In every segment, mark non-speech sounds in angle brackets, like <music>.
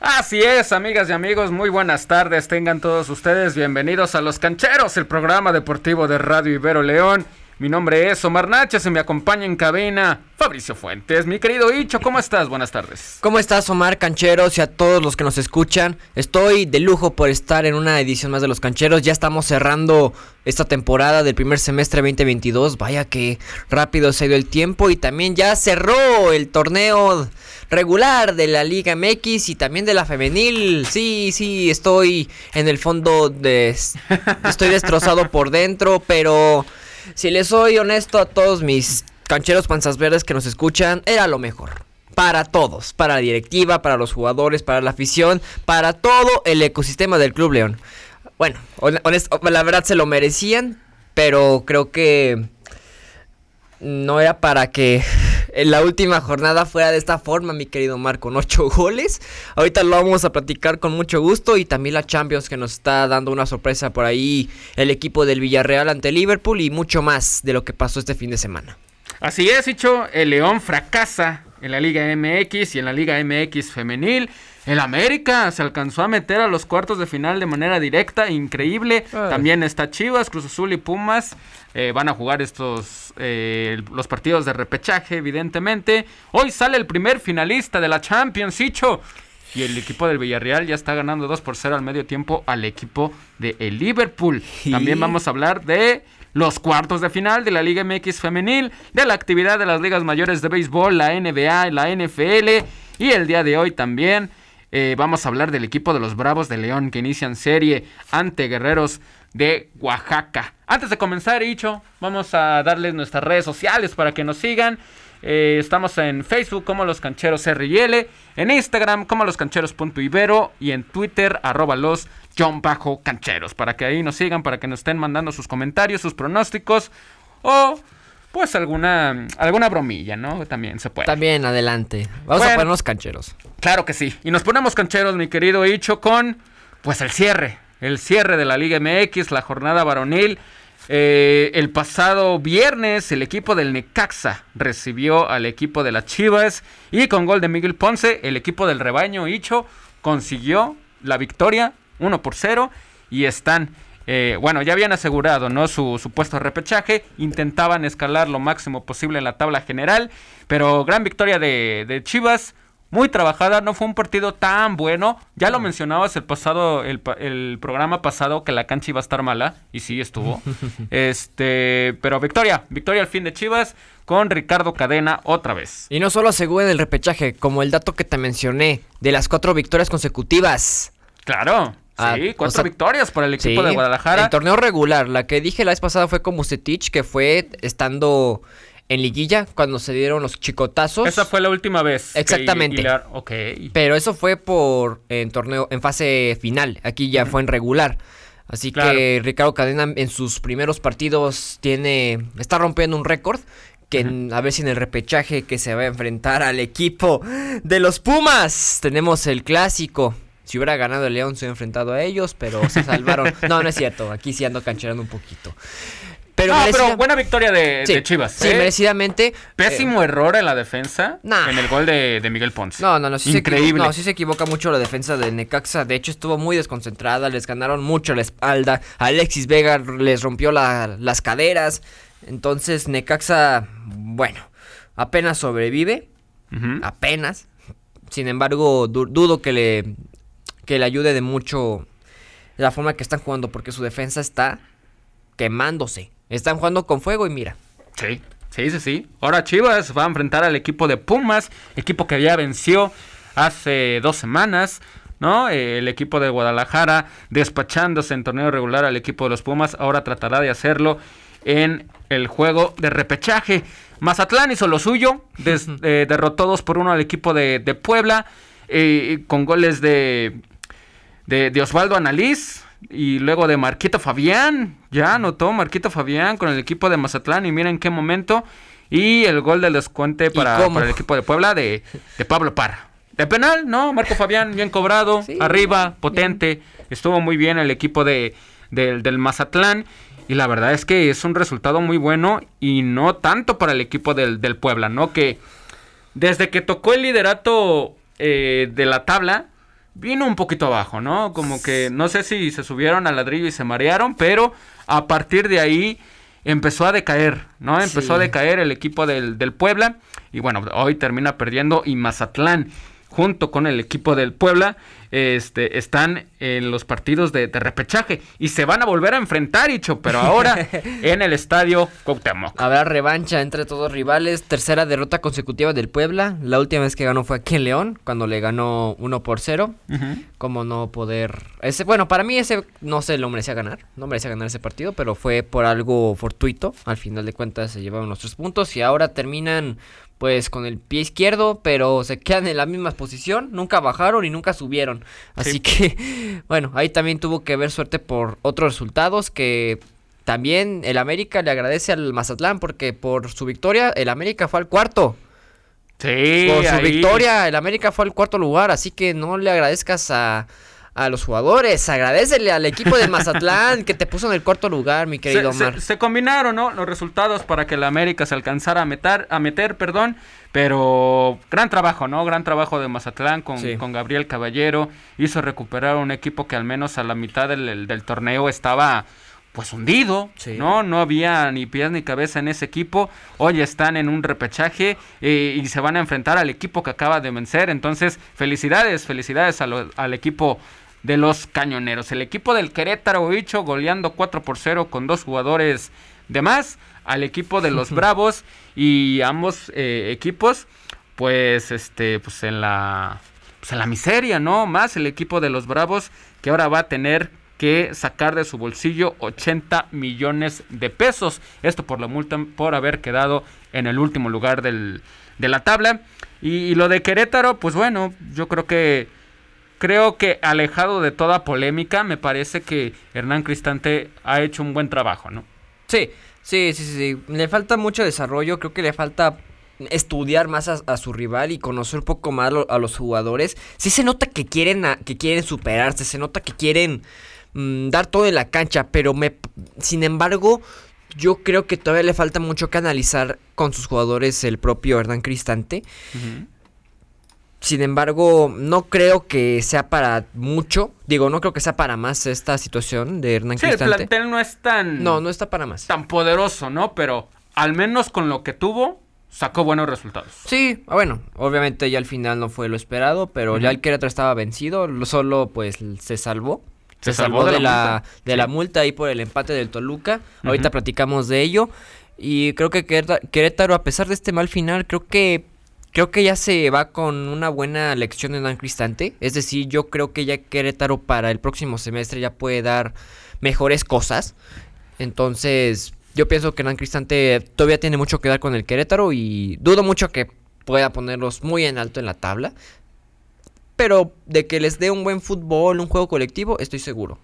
Así es, amigas y amigos, muy buenas tardes, tengan todos ustedes bienvenidos a Los Cancheros, el programa deportivo de Radio Ibero León. Mi nombre es Omar Náchez y me acompaña en cabina Fabricio Fuentes. Mi querido Hicho, ¿cómo estás? Buenas tardes. ¿Cómo estás, Omar Cancheros? Y a todos los que nos escuchan. Estoy de lujo por estar en una edición más de Los Cancheros. Ya estamos cerrando esta temporada del primer semestre 2022. Vaya que rápido se dio el tiempo y también ya cerró el torneo regular de la Liga MX y también de la femenil. Sí, sí, estoy en el fondo de... Estoy destrozado por dentro, pero si les soy honesto a todos mis cancheros panzas verdes que nos escuchan, era lo mejor. Para todos, para la directiva, para los jugadores, para la afición, para todo el ecosistema del Club León. Bueno, la verdad se lo merecían, pero creo que no era para que en la última jornada fuera de esta forma, mi querido Marco, con ocho goles. Ahorita lo vamos a platicar con mucho gusto y también la Champions que nos está dando una sorpresa por ahí, el equipo del Villarreal ante Liverpool y mucho más de lo que pasó este fin de semana. Así es, dicho, el León fracasa en la Liga MX y en la Liga MX femenil. El América se alcanzó a meter a los cuartos de final de manera directa, increíble. También está Chivas, Cruz Azul y Pumas. Eh, van a jugar estos eh, los partidos de repechaje, evidentemente. Hoy sale el primer finalista de la Champions, Hicho. Y el equipo del Villarreal ya está ganando 2 por 0 al medio tiempo al equipo de el Liverpool. También vamos a hablar de los cuartos de final de la Liga MX femenil, de la actividad de las ligas mayores de béisbol, la NBA, la NFL y el día de hoy también eh, vamos a hablar del equipo de los Bravos de León que inician serie ante Guerreros de Oaxaca. Antes de comenzar, Icho, vamos a darles nuestras redes sociales para que nos sigan. Eh, estamos en Facebook como Los Cancheros RL, en Instagram como Los Cancheros.ibero y en Twitter arroba los John Bajo Cancheros. Para que ahí nos sigan, para que nos estén mandando sus comentarios, sus pronósticos o pues alguna alguna bromilla, ¿no? También se puede. También adelante. Vamos a ponernos cancheros. Claro que sí. Y nos ponemos cancheros, mi querido Icho, con pues el cierre, el cierre de la Liga MX, la jornada varonil. Eh, el pasado viernes el equipo del Necaxa recibió al equipo de las Chivas y con gol de Miguel Ponce el equipo del rebaño Icho consiguió la victoria 1 por 0 y están eh, bueno, ya habían asegurado ¿no? su, su, puesto de repechaje, intentaban escalar lo máximo posible en la tabla general, pero gran victoria de, de Chivas, muy trabajada, no fue un partido tan bueno. Ya lo mencionabas el pasado, el, el, programa pasado que la cancha iba a estar mala, y sí estuvo. <laughs> este, pero victoria, victoria al fin de Chivas con Ricardo Cadena otra vez. Y no solo aseguran el repechaje, como el dato que te mencioné, de las cuatro victorias consecutivas. Claro. Ah, sí, cuatro victorias para el equipo de Guadalajara. El torneo regular, la que dije la vez pasada fue con Musetich, que fue estando en liguilla cuando se dieron los chicotazos. Esa fue la última vez. Exactamente. Pero eso fue por en torneo en fase final. Aquí ya fue en regular. Así que Ricardo Cadena en sus primeros partidos tiene está rompiendo un récord que a ver si en el repechaje que se va a enfrentar al equipo de los Pumas tenemos el clásico si hubiera ganado el León, se hubiera enfrentado a ellos, pero se salvaron. <laughs> no, no es cierto. Aquí sí ando cancherando un poquito. Pero, pero buena victoria de, Chivas. Sí, ¿eh? merecidamente. Pésimo eh, error en la defensa. en el gol de, Miguel Ponce. No, no, no. Sí Increíble. Se no, sí se equivoca mucho la defensa de Necaxa. De hecho, estuvo muy desconcentrada. Les ganaron mucho la espalda. Alexis Vega les rompió las caderas. Entonces, Necaxa, bueno, apenas sobrevive. Apenas. Sin embargo, dudo que le que le ayude de mucho la forma que están jugando, porque su defensa está quemándose. Están jugando con fuego y mira. Sí, sí, sí, sí. Ahora Chivas va a enfrentar al equipo de Pumas, equipo que ya venció hace dos semanas. ¿no? El equipo de Guadalajara despachándose en torneo regular al equipo de los Pumas, ahora tratará de hacerlo en el juego de repechaje. Mazatlán hizo lo suyo, <laughs> eh, derrotó 2 por 1 al equipo de, de Puebla, eh, con goles de de, Osvaldo Analiz y luego de Marquito Fabián. Ya anotó Marquito Fabián con el equipo de Mazatlán y miren qué momento. Y el gol del descuente para, el equipo de Puebla de, Pablo Parra. De penal, ¿no? Marco Fabián bien cobrado, arriba, potente. Estuvo muy bien el equipo de, del Mazatlán. Y la verdad es que es un resultado muy bueno y no tanto para el equipo del, del Puebla, ¿no? Que desde que tocó el liderato eh, de la tabla, vino un poquito abajo, ¿no? Como que no sé si se subieron al ladrillo y se marearon, pero a partir de ahí empezó a decaer, ¿no? Empezó a decaer el equipo del, del Puebla y bueno, hoy termina perdiendo y Mazatlán junto con el equipo del Puebla este, están en los partidos de, repechaje y se van a volver a enfrentar, Icho, pero ahora <laughs> en el estadio Cuauhtémoc. Habrá revancha entre todos rivales, tercera derrota consecutiva del Puebla, la última vez que ganó fue aquí en León, cuando le ganó 1 por 0, como no poder... Ese, bueno, para mí ese no se lo merecía ganar, no merecía ganar ese partido, pero fue por algo fortuito, al final de cuentas se llevaron los tres puntos y ahora terminan pues con el pie izquierdo, pero se quedan en la misma posición, nunca bajaron y nunca subieron. Así que, <laughs> bueno, ahí también tuvo que ver suerte por otros resultados que también el América le agradece al Mazatlán porque por su victoria el América fue al cuarto. Sí, por su victoria el América fue al cuarto lugar, así que no le agradezcas a a los jugadores, agradecele al equipo de Mazatlán que te puso en el cuarto lugar, mi querido Omar. Se, combinaron, ¿no? Los resultados para que la América se alcanzara a meter, a meter, perdón, pero gran trabajo, ¿no? Gran trabajo de Mazatlán con, con Gabriel Caballero, hizo recuperar un equipo que al menos a la mitad del, del torneo estaba pues hundido, ¿no? No había ni pies ni cabeza en ese equipo. Hoy están en un repechaje eh, y se van a enfrentar al equipo que acaba de vencer. Entonces, felicidades, felicidades al equipo de los cañoneros. El equipo del Querétaro Bicho goleando 4 por 0 con dos jugadores de más. Al equipo de los <laughs> Bravos y ambos eh, equipos, pues este, pues en la, pues en la miseria, ¿no? Más el equipo de los Bravos que ahora va a tener que sacar de su bolsillo 80 millones de pesos. Esto por la multa por haber quedado en el último lugar del, de la tabla. y, lo de Querétaro, pues bueno, yo creo que creo que alejado de toda polémica, me parece que Hernán Cristante ha hecho un buen trabajo, ¿no? Sí, sí, sí, sí. Le falta mucho desarrollo, creo que le falta estudiar más a, su rival y conocer un poco más a los jugadores. Sí se nota que quieren, que quieren superarse, se nota que quieren mm, dar todo en la cancha, pero me, sin embargo, yo creo que todavía le falta mucho que analizar con sus jugadores el propio Hernán Cristante. Sin embargo, no creo que sea para mucho. Digo, no creo que sea para más esta situación de Hernán sí, el plantel no es tan... No, no está para más. Tan poderoso, ¿no? Pero al menos con lo que tuvo, sacó buenos resultados. Sí, ah, bueno, obviamente ya al final no fue lo esperado, pero ya el Querétaro estaba vencido, solo pues se salvó. Se, salvó, de, la, multa? de la multa ahí por el empate del Toluca. Ahorita platicamos de ello. Y creo que Querétaro, a pesar de este mal final, creo que creo que ya se va con una buena lección en Dan Cristante. Es decir, yo creo que ya Querétaro para el próximo semestre ya puede dar mejores cosas. Entonces, yo pienso que Dan Cristante todavía tiene mucho que dar con el Querétaro y dudo mucho que pueda ponerlos muy en alto en la tabla. Pero de que les dé un buen fútbol, un juego colectivo, estoy seguro.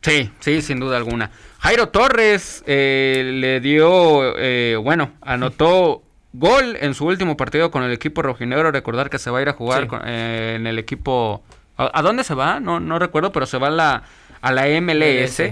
Sí, sí, sin duda alguna. Jairo Torres eh, le dio, eh, bueno, anotó Gol en su último partido con el equipo rojinegro. Recordar que se va a ir a jugar eh, en el equipo. ¿A, dónde se va? No, no recuerdo, pero se va a la, a la MLS.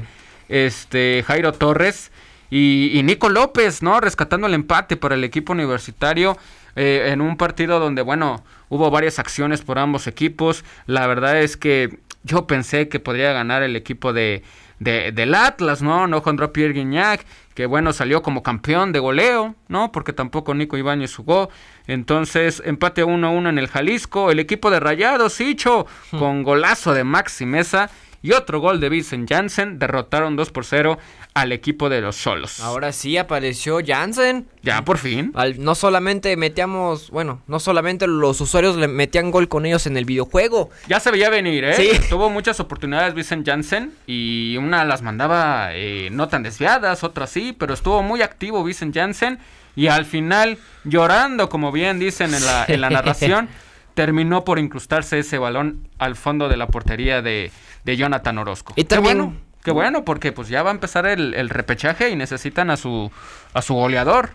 Este, Jairo Torres y, Nico López, ¿no? Rescatando el empate para el equipo universitario. Eh, en un partido donde, bueno, hubo varias acciones por ambos equipos. La verdad es que yo pensé que podría ganar el equipo de, de, del Atlas, ¿no? No contra Pierre Guignac, que bueno, salió como campeón de goleo, ¿no? Porque tampoco Nico Ibáñez jugó. Entonces, empate 1 1 en el Jalisco. El equipo de Rayados, Hicho, hmm. con golazo de Maxi Mesa y otro gol de Vincent Janssen derrotaron 2 por 0 al equipo de los Solos. Ahora sí apareció Janssen. Ya por fin. no solamente metíamos, bueno, no solamente los usuarios le metían gol con ellos en el videojuego. Ya se veía venir, ¿eh? Sí. <laughs> Tuvo muchas oportunidades Vincent Janssen y una las mandaba eh, no tan desviadas, otra sí, pero estuvo muy activo Vincent Janssen y al final llorando, como bien dicen en la, en la <laughs> narración, terminó por incrustarse ese balón al fondo de la portería de de Jonathan Orozco. Y también, qué bueno, qué bueno, porque pues ya va a empezar el, repechaje y necesitan a su, a su goleador.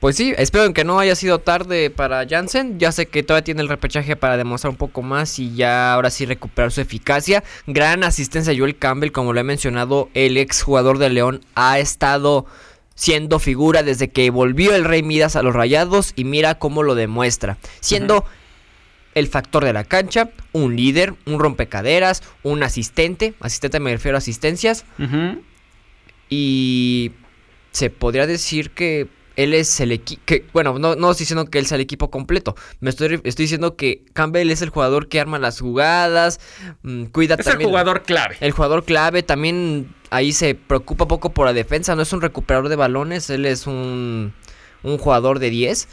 Pues sí, espero que no haya sido tarde para Jansen. Ya sé que todavía tiene el repechaje para demostrar un poco más y ya ahora sí recuperar su eficacia. Gran asistencia Joel Campbell, como lo he mencionado, el ex jugador de León ha estado siendo figura desde que volvió el Rey Midas a los Rayados y mira cómo lo demuestra. Siendo el factor de la cancha, un líder, un rompecaderas, un asistente, asistente me refiero a asistencias, y se podría decir que él es el equipo. Bueno, no, no estoy diciendo que él sea el equipo completo. Me estoy, estoy diciendo que Campbell es el jugador que arma las jugadas. Mm, cuida es el jugador clave. El jugador clave. También ahí se preocupa poco por la defensa. No es un recuperador de balones. Él es un, un jugador de 10.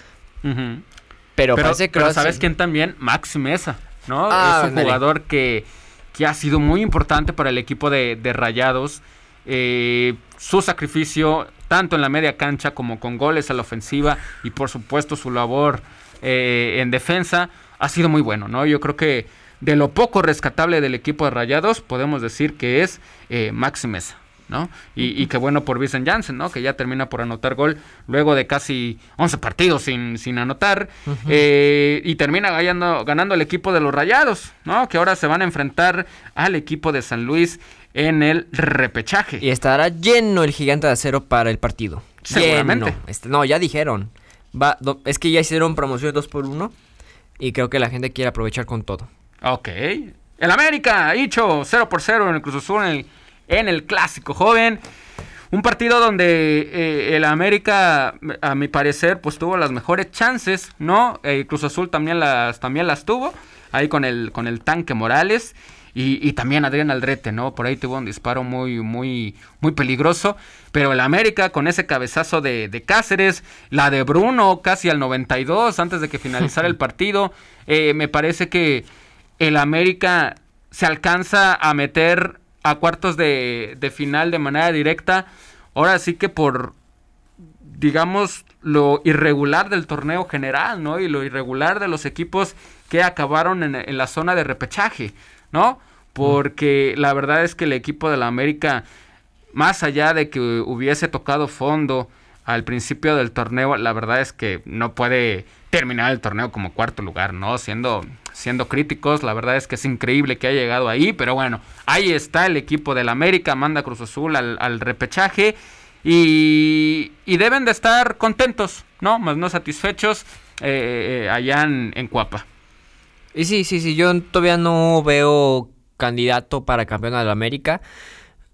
Pero. Pero ¿sabes quién también? Max Mesa. ¿No? Ah, es un jugador que, que ha sido muy importante para el equipo de, de Rayados. Eh, su sacrificio tanto en la media cancha como con goles a la ofensiva y por supuesto su labor eh, en defensa ha sido muy bueno, ¿no? Yo creo que de lo poco rescatable del equipo de Rayados podemos decir que es eh, Maxi Mesa. ¿No? Y, y, qué bueno por Vincent Janssen, ¿no? Que ya termina por anotar gol luego de casi 11 partidos sin, sin anotar. Eh, y termina ganando, ganando el equipo de los Rayados, ¿no? Que ahora se van a enfrentar al equipo de San Luis en el repechaje. Y estará lleno el gigante de acero para el partido. Seguramente. Este, no, ya dijeron. Va, es que ya hicieron promoción 2 por 1 y creo que la gente quiere aprovechar con todo. Ok. El América, hecho 0 por 0 en el Cruz Azul en el, clásico joven. Un partido donde eh, el América, a mi parecer, pues tuvo las mejores chances, ¿no? El Cruz Azul también las, también las tuvo, ahí con el, con el tanque Morales. Y, también Adrián Aldrete, ¿no? Por ahí tuvo un disparo muy, muy, muy peligroso. Pero el América con ese cabezazo de, Cáceres, la de Bruno casi al 92 antes de que finalizara el <laughs> partido. Eh, me parece que el América se alcanza a meter a cuartos de, final de manera directa. Ahora sí que por, digamos, lo irregular del torneo general, ¿no? Y lo irregular de los equipos que acabaron en, en la zona de repechaje. ¿no? Porque la verdad es que el equipo de la América, más allá de que hubiese tocado fondo al principio del torneo, la verdad es que no puede terminar el torneo como cuarto lugar, ¿no? Siendo, siendo críticos, la verdad es que es increíble que haya llegado ahí, pero bueno, ahí está el equipo del América, manda Cruz Azul al, repechaje y, deben de estar contentos, ¿no? Más no satisfechos eh, eh, allá en, en Cuapa. Y sí, sí, sí, yo todavía no veo candidato para campeón de la América.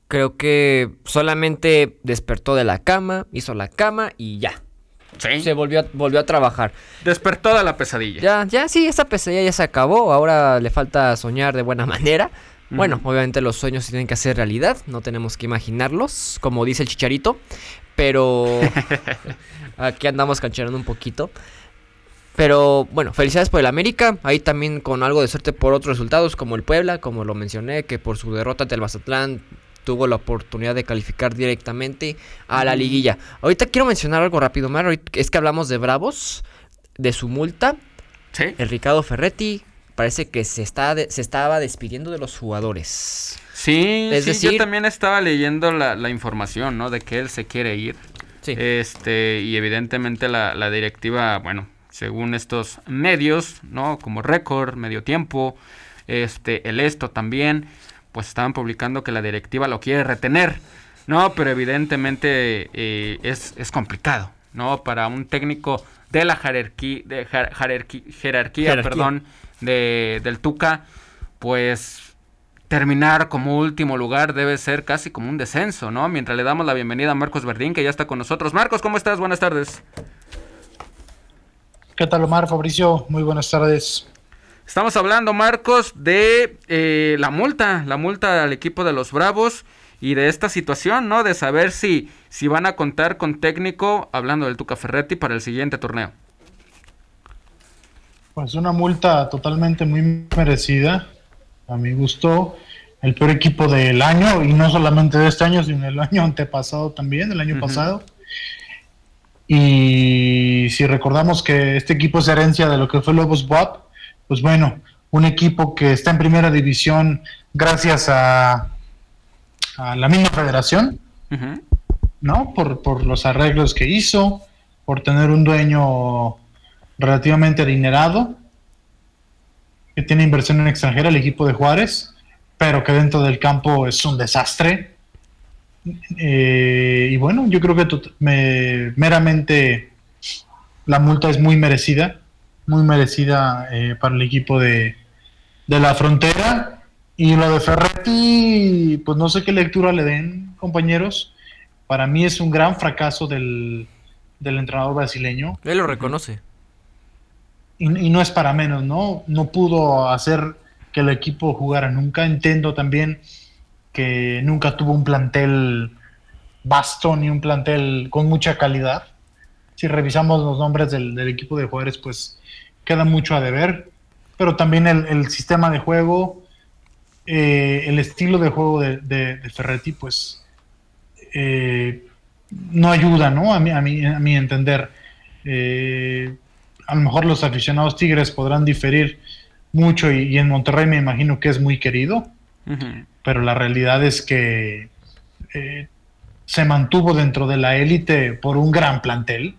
Creo que solamente despertó de la cama, hizo la cama y ya. Sí. Se volvió a, volvió a trabajar. Despertó de la pesadilla. Ya, ya, sí, esa pesadilla ya se acabó. Ahora le falta soñar de buena <laughs> manera. Bueno, obviamente los sueños se tienen que hacer realidad. No tenemos que imaginarlos, como dice el chicharito. Pero <laughs> aquí andamos cancherando un poquito. Pero bueno, felicidades por el América. Ahí también con algo de suerte por otros resultados, como el Puebla, como lo mencioné, que por su derrota ante el Mazatlán tuvo la oportunidad de calificar directamente a la liguilla. Ahorita quiero mencionar algo rápido, Mar. Es que hablamos de Bravos, de su multa. Sí. El Ricardo Ferretti parece que se, está se estaba despidiendo de los jugadores. Sí, es decir, yo también estaba leyendo la, información, ¿no? De que él se quiere ir. Sí. Este, y evidentemente la, la directiva, bueno, según estos medios, ¿no? Como Récord, Medio Tiempo, este, el Esto también, pues estaban publicando que la directiva lo quiere retener, ¿no? Pero evidentemente eh, es, es, complicado, ¿no? Para un técnico de la jerarquía, de jerarquía, perdón, de, del Tuca, pues terminar como último lugar debe ser casi como un descenso, ¿no? Mientras le damos la bienvenida a Marcos Verdín, que ya está con nosotros. Marcos, ¿cómo estás? Buenas tardes. ¿Qué tal, Omar? Fabricio, muy buenas tardes. Estamos hablando, Marcos, de eh, la multa, la multa al equipo de los Bravos y de esta situación, ¿no? De saber si, si van a contar con técnico, hablando del Tuca Ferretti, para el siguiente torneo. Pues una multa totalmente muy merecida, a mi gusto. El peor equipo del año, y no solamente de este año, sino el año antepasado también, el año pasado. Y si recordamos que este equipo es herencia de lo que fue Lobos WAP, pues bueno, un equipo que está en primera división gracias a, a la misma federación, ¿no? Por, por los arreglos que hizo, por tener un dueño relativamente adinerado, que tiene inversión en extranjera, el equipo de Juárez, pero que dentro del campo es un desastre. Eh, y bueno, yo creo que me, meramente la multa es muy merecida. Muy merecida eh, para el equipo de, de la frontera. Y lo de Ferretti, pues no sé qué lectura le den, compañeros. Para mí es un gran fracaso del, del entrenador brasileño. Él lo reconoce. Y, y, no es para menos, ¿no? No pudo hacer que el equipo jugara nunca. Entiendo también que nunca tuvo un plantel vasto ni un plantel con mucha calidad. Si revisamos los nombres del, del equipo de jugadores, pues queda mucho a deber. Pero también el, el sistema de juego, eh, el estilo de juego de, de, de Ferretti, pues eh, no ayuda, ¿no? A mi, a mi, a mi entender. Eh, a lo mejor los aficionados Tigres podrán diferir mucho y, y, en Monterrey me imagino que es muy querido, uh -huh. pero la realidad es que se mantuvo dentro de la élite por un gran plantel,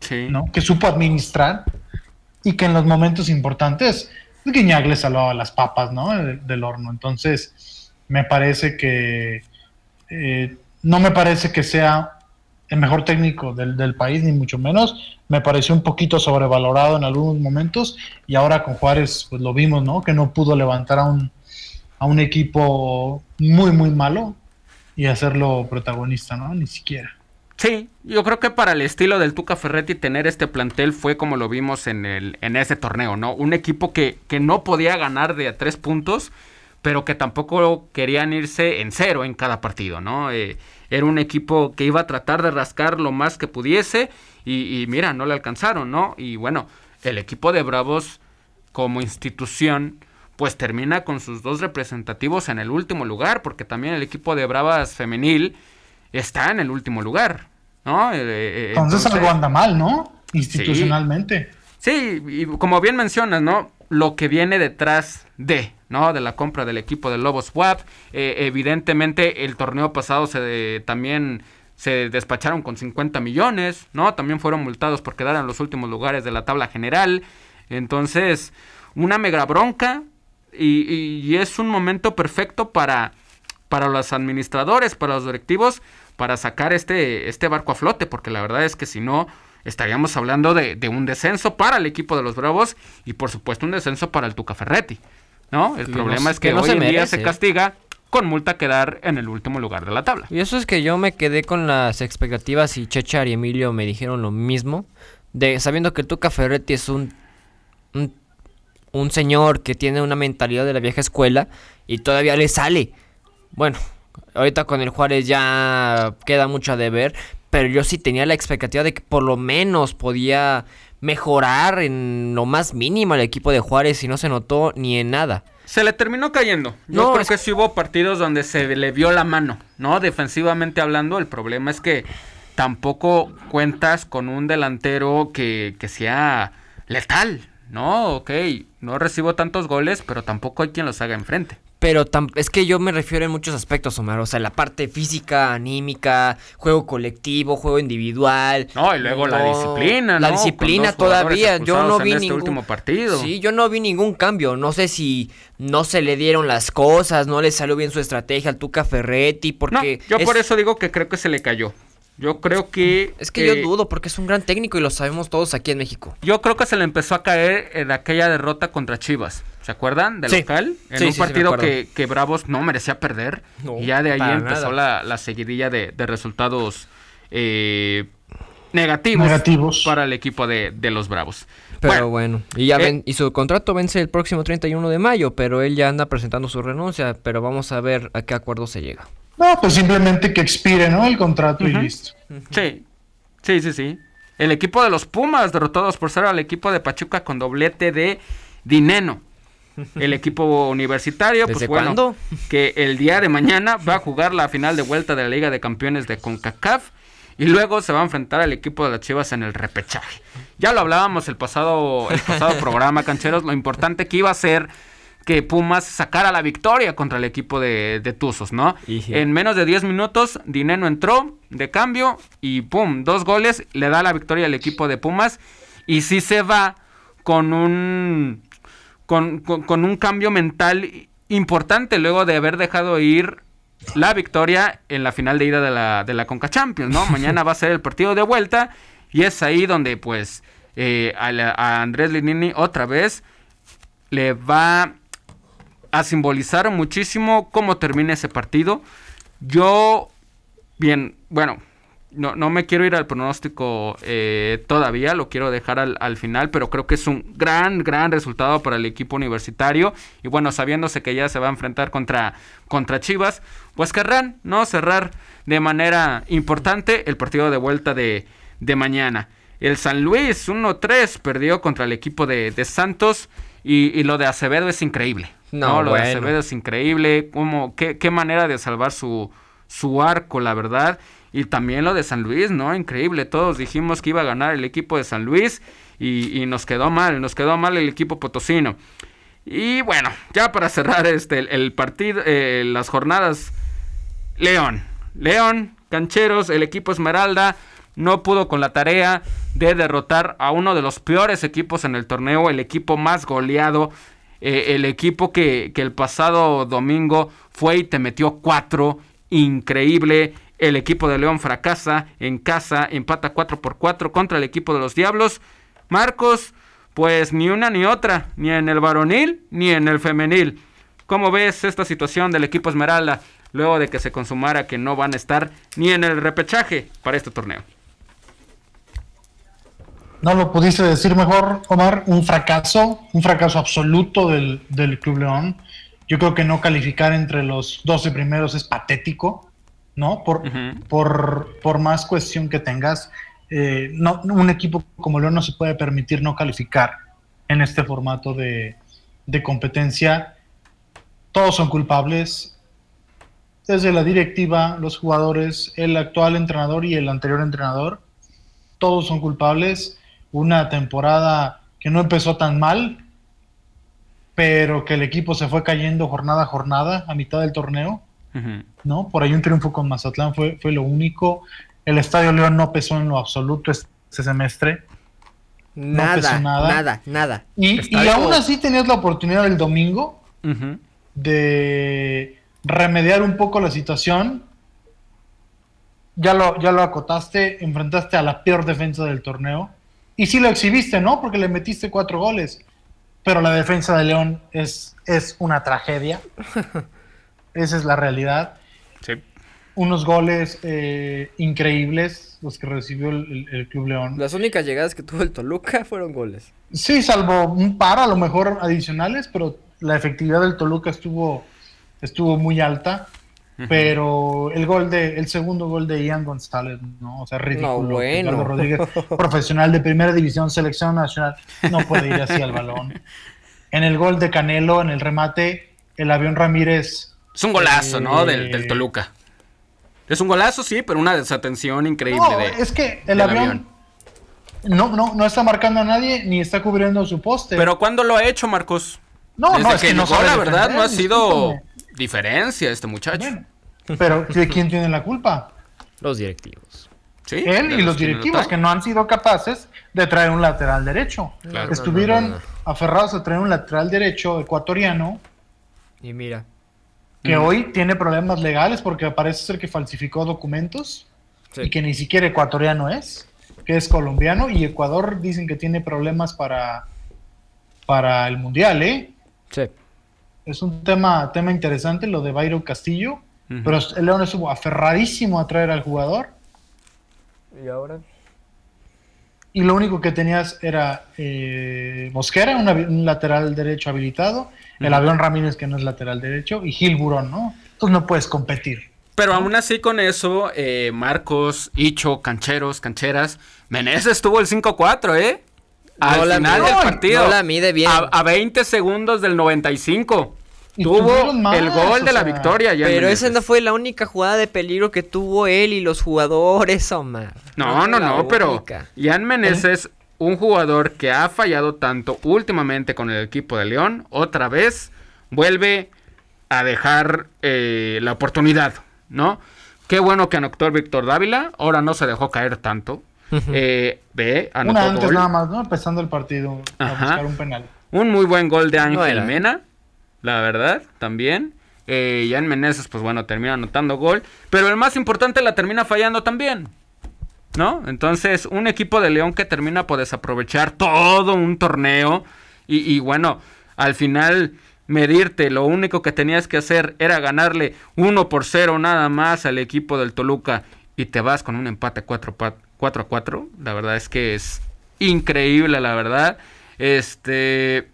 sí. ¿no? Que supo administrar y que en los momentos importantes Guiñac le las papas, ¿no? Del, del horno. Entonces, me parece que eh, no me parece que sea el mejor técnico del, del, país, ni mucho menos. Me pareció un poquito sobrevalorado en algunos momentos y ahora con Juárez pues lo vimos, ¿no? Que no pudo levantar a un, a un equipo muy, muy malo y hacerlo protagonista, ¿no? Ni siquiera. Sí, yo creo que para el estilo del Tuca Ferretti tener este plantel fue como lo vimos en, el, en ese torneo, ¿no? Un equipo que, que no podía ganar de a tres puntos, pero que tampoco querían irse en cero en cada partido, ¿no? Eh, era un equipo que iba a tratar de rascar lo más que pudiese y, y, mira, no le alcanzaron, ¿no? Y bueno, el equipo de Bravos como institución pues termina con sus dos representativos en el último lugar, porque también el equipo de Bravas femenil está en el último lugar, ¿no? Eh, eh, entonces, entonces, algo anda mal, ¿no? Institucionalmente. Sí, sí, y como bien mencionas, ¿no? Lo que viene detrás de, ¿no? De la compra del equipo de Lobos WAP. Eh, evidentemente, el torneo pasado se de, también se despacharon con 50 millones, ¿no? También fueron multados por quedar en los últimos lugares de la tabla general. Entonces, una mega bronca. Y, y, y es un momento perfecto para, para los administradores, para los directivos, para sacar este, este barco a flote, porque la verdad es que si no, estaríamos hablando de, de, un descenso para el equipo de los Bravos y por supuesto un descenso para el Tuca Ferretti, ¿no? El problema no, es que, que no hoy en merece. día se castiga con multa quedar en el último lugar de la tabla. Y eso es que yo me quedé con las expectativas y Chechar y Emilio me dijeron lo mismo, de sabiendo que el Tuca Ferretti es un, un, un señor que tiene una mentalidad de la vieja escuela y todavía le sale. Bueno, ahorita con el Juárez ya queda mucho a deber, pero yo sí tenía la expectativa de que por lo menos podía mejorar en lo más mínimo el equipo de Juárez y no se notó ni en nada. Se le terminó cayendo. Yo no, creo es... que sí hubo partidos donde se le vio la mano, ¿no? Defensivamente hablando, el problema es que tampoco cuentas con un delantero que, que sea letal, ¿no? Ok, no recibo tantos goles, pero tampoco hay quien los haga enfrente. Pero es que yo me refiero en muchos aspectos, Omar. O sea, la parte física, anímica, juego colectivo, juego individual. No, y luego no, la disciplina, La ¿no? disciplina todavía. Yo no vi este ningún último partido. Sí, yo no vi ningún cambio. No sé si no se le dieron las cosas, no le salió bien su estrategia al Tuca Ferretti, porque. No, yo es... por eso digo que creo que se le cayó. Yo creo que. Es que, que, yo dudo, porque es un gran técnico y lo sabemos todos aquí en México. Yo creo que se le empezó a caer en aquella derrota contra Chivas. ¿Se acuerdan? Del sí. local. En sí, un sí, partido que, que, Bravos no merecía perder. No, y ya de ahí empezó la, la, seguidilla de, de resultados eh, negativos, negativos, para el equipo de, de los Bravos. Pero bueno, bueno y ya eh, ven, y su contrato vence el próximo 31 de mayo, pero él ya anda presentando su renuncia, pero vamos a ver a qué acuerdo se llega. No, pues simplemente que expire, ¿no? El contrato uh -huh. y listo. Uh -huh. Sí, sí, sí, sí. El equipo de los Pumas derrotados por ser al equipo de Pachuca con doblete de Dineno. El equipo universitario, pues bueno, cuándo? que el día de mañana va a jugar la final de vuelta de la Liga de Campeones de CONCACAF y luego se va a enfrentar al equipo de las Chivas en el repechaje. Ya lo hablábamos el pasado, el pasado <laughs> programa, cancheros, lo importante que iba a ser que Pumas sacara la victoria contra el equipo de, de Tuzos, ¿no? Sí. En menos de 10 minutos, Dineno entró de cambio y pum, dos goles, le da la victoria al equipo de Pumas y sí se va con un con, con, un cambio mental importante luego de haber dejado ir la victoria en la final de ida de la, de la Conca Champions, ¿no? Mañana va a ser el partido de vuelta y es ahí donde pues eh, a, Andrés Linini otra vez le va a simbolizar muchísimo cómo termina ese partido. Yo, bien, bueno, no, no me quiero ir al pronóstico eh, todavía, lo quiero dejar al, final, pero creo que es un gran, gran resultado para el equipo universitario. Y bueno, sabiéndose que ya se va a enfrentar contra, contra Chivas, pues querrán, ¿no? Cerrar de manera importante el partido de vuelta de, de mañana. El San Luis 1-3 perdió contra el equipo de, de Santos y, lo de Acevedo es increíble. No, lo de Acevedo es increíble. Como, qué, qué manera de salvar su, su arco, la verdad. Y también lo de San Luis, ¿no? Increíble. Todos dijimos que iba a ganar el equipo de San Luis y, nos quedó mal, nos quedó mal el equipo potosino. Y bueno, ya para cerrar este el, partido, eh, las jornadas, León, León, Cancheros, el equipo Esmeralda no pudo con la tarea de derrotar a uno de los peores equipos en el torneo, el equipo más goleado, eh, el equipo que, que el pasado domingo fue y te metió cuatro, increíble. El equipo de León fracasa en casa, empata 4 por 4 contra el equipo de los Diablos. Marcos, pues ni una ni otra, ni en el varonil ni en el femenil. ¿Cómo ves esta situación del equipo Esmeralda luego de que se consumara que no van a estar ni en el repechaje para este torneo? No lo pudiste decir mejor, Omar. Un fracaso, un fracaso absoluto del, del Club León. Yo creo que no calificar entre los 12 primeros es patético. ¿No? Por, por, por más cuestión que tengas, eh, no, un equipo como León no se puede permitir no calificar en este formato de, de competencia. Todos son culpables, desde la directiva, los jugadores, el actual entrenador y el anterior entrenador, todos son culpables. Una temporada que no empezó tan mal, pero que el equipo se fue cayendo jornada a jornada a mitad del torneo. ¿No? Por ahí un triunfo con Mazatlán fue, fue lo único. El Estadio León no pesó en lo absoluto este semestre. Nada, nada, nada, Y, aún así tenías la oportunidad el domingo de remediar un poco la situación. Ya lo, ya lo acotaste, enfrentaste a la peor defensa del torneo. Y sí lo exhibiste, ¿no? Porque le metiste cuatro goles. Pero la defensa de León es, es una tragedia. <laughs> Esa es la realidad. Sí. Unos goles eh, increíbles los que recibió el, Club León. Las únicas llegadas que tuvo el Toluca <laughs> fueron goles. Sí, salvo un par a lo mejor adicionales, pero la efectividad del Toluca estuvo, estuvo muy alta. Pero el gol de, el segundo gol de Ian González, ¿no? O sea, ridículo. No, bueno. Rodríguez, <laughs> profesional de primera división, selección nacional, no puede ir así al balón. <laughs> En el gol de Canelo, en el remate, el avión Ramírez es un golazo, ¿no? Del, del, Toluca. Es un golazo, sí, pero una desatención increíble. No, es que el avión, No, no, no está marcando a nadie ni está cubriendo su poste. Pero ¿cuándo lo ha hecho, Marcos? No, no, es que no la verdad, no ha sido diferencia este muchacho. pero ¿de quién tiene la culpa? Los directivos. ¿Sí? Él y los directivos que no han sido capaces de traer un lateral derecho. Estuvieron aferrados a traer un lateral derecho ecuatoriano. Y mira que hoy tiene problemas legales porque parece ser que falsificó documentos y que ni siquiera ecuatoriano es, que es colombiano y Ecuador dicen que tiene problemas para, para el mundial, ¿eh? Sí. Es un tema, tema interesante lo de Bayro Castillo, pero el León estuvo aferradísimo a traer al jugador. ¿Y ahora? Y lo único que tenías era eh, Mosquera, un lateral derecho habilitado, el avión Ramírez que no es lateral derecho y Gil Burón, ¿no? Entonces no puedes competir. Pero aún así con eso, eh, Marcos, Icho, Cancheros, Cancheras, Meneses tuvo el 5-4, ¿eh? Al final del partido. No la mide bien. A, 20 segundos del 95. tuvo el gol de la victoria. pero esa no fue la única jugada de peligro que tuvo él y los jugadores, Omar. No, no, no, pero Jan Meneses un jugador que ha fallado tanto últimamente con el equipo de León, otra vez vuelve a dejar eh, la oportunidad, ¿no? Qué bueno que anotó Víctor Dávila, ahora no se dejó caer tanto. eh, ve, anotó Una antes nada más, ¿no? Empezando el partido a buscar un penal. Un muy buen gol de Ángel Mena, la verdad, también. Eh, ya en Meneses, pues bueno, termina anotando gol. Pero el más importante la termina fallando también. ¿No? Entonces, un equipo de León que termina por desaprovechar todo un torneo y, y bueno, al final medirte, lo único que tenías que hacer era ganarle 1 por 0 nada más al equipo del Toluca y te vas con un empate 4, 4 a 4, la verdad es que es increíble, la verdad. Este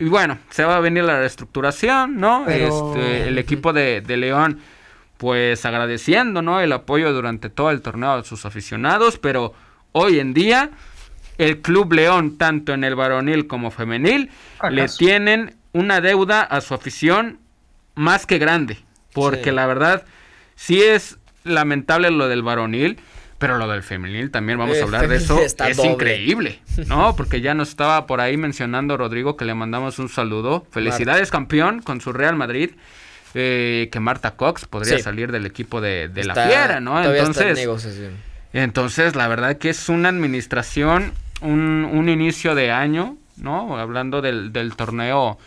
y bueno, se va a venir la reestructuración, ¿no? Este, el equipo de, de, León, pues agradeciendo, ¿no? El apoyo durante todo el torneo a sus aficionados, pero hoy en día el Club León, tanto en el varonil como femenil, le tienen una deuda a su afición más que grande. Porque la verdad, sí es lamentable lo del varonil, pero lo del femenil también vamos a hablar de eso. <laughs> Es increíble, ¿no? <laughs> Porque ya nos estaba por ahí mencionando Rodrigo que le mandamos un saludo. Felicidades, campeón, con su Real Madrid. Eh, que Marta Cox podría salir del equipo de, la Fiera, ¿no? Entonces, entonces, la verdad que es una administración un, inicio de año, ¿no? Hablando del, torneo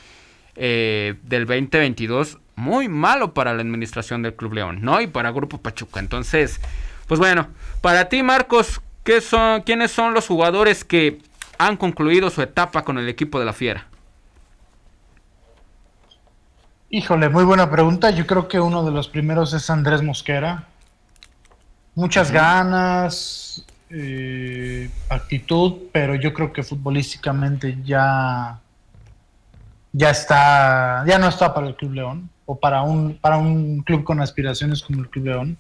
eh, del 2022, muy malo para la administración del Club León, ¿no? Y para Grupo Pachuca. Entonces, pues bueno, para ti, Marcos, ¿qué son, ¿quiénes son los jugadores que han concluido su etapa con el equipo de la Fiera? Híjole, muy buena pregunta. Yo creo que uno de los primeros es Andrés Mosquera. Muchas ganas, eh, actitud, pero yo creo que futbolísticamente ya, ya está, ya no está para el Club León o para un, para un club con aspiraciones como el Club León.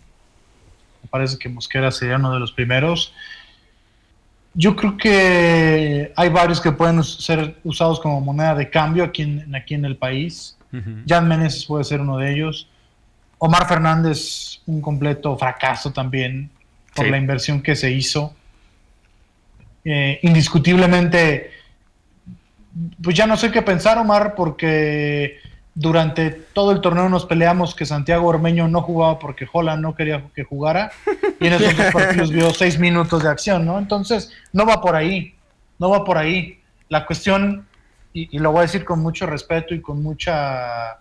Me parece que Mosquera sería uno de los primeros. Yo creo que hay varios que pueden ser usados como moneda de cambio aquí en, aquí en el país. Jan Meneses puede ser uno de ellos. Omar Fernández, un completo fracaso también por la inversión que se hizo. Eh, indiscutiblemente, pues ya no sé qué pensar, Omar, porque durante todo el torneo nos peleamos que Santiago Ormeño no jugaba porque Holland no quería que jugara <laughs> y en esos dos partidos vio seis minutos de acción, ¿no? Entonces, no va por ahí, no va por ahí. La cuestión, y, lo voy a decir con mucho respeto y con mucha...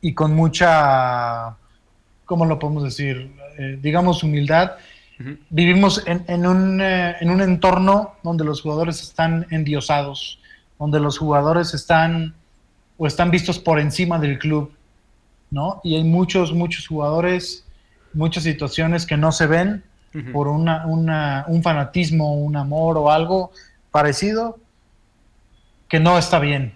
y con mucha... ¿Cómo lo podemos decir? Eh, digamos, humildad. Vivimos en, un, eh, en un entorno donde los jugadores están endiosados, donde los jugadores están o están vistos por encima del club, ¿no? Y hay muchos, muchos jugadores, muchas situaciones que no se ven por una, un fanatismo, un amor o algo parecido que no está bien,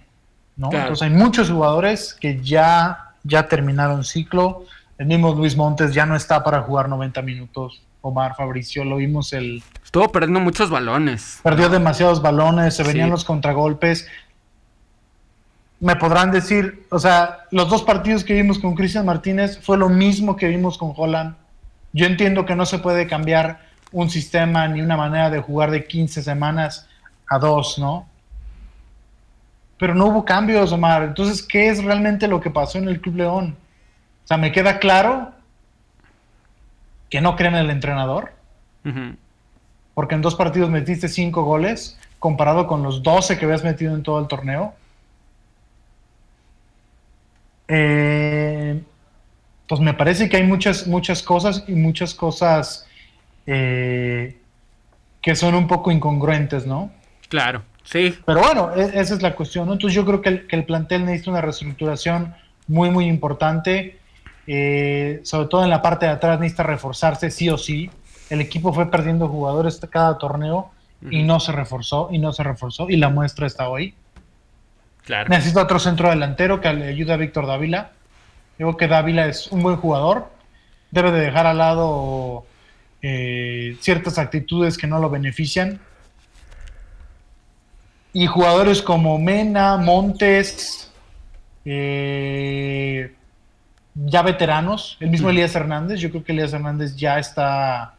¿no? Entonces hay muchos jugadores que ya, ya terminaron ciclo, el mismo Luis Montes ya no está para jugar 90 minutos. Omar Fabricio, lo vimos el... Estuvo perdiendo muchos balones. Perdió demasiados balones, se venían los contragolpes. Me podrán decir, o sea, los dos partidos que vimos con Cristian Martínez fue lo mismo que vimos con Holland. Yo entiendo que no se puede cambiar un sistema ni una manera de jugar de 15 semanas a dos, ¿no? Pero no hubo cambios, Omar. Entonces, ¿qué es realmente lo que pasó en el Club León? sea, me queda claro que no creen en el entrenador. Porque en dos partidos metiste cinco goles, comparado con los 12 que habías metido en todo el torneo. Eh, pues me parece que hay muchas, muchas cosas y muchas cosas eh, que son un poco incongruentes, ¿no? Claro, sí. Pero bueno, e, esa es la cuestión, ¿no? Entonces yo creo que el, que el plantel necesita una reestructuración muy, muy importante. Eh, sobre todo en la parte de atrás necesita reforzarse sí o sí. El equipo fue perdiendo jugadores cada torneo y no se reforzó y no se reforzó y la muestra está hoy. Claro. Necesita otro centro delantero que le ayude a Víctor Dávila. Digo que Dávila es un buen jugador. Debe de dejar al lado eh, ciertas actitudes que no lo benefician. Y jugadores como Mena, Montes, eh, ya veteranos, el mismo Elías Hernández, yo creo que Elías Hernández ya está,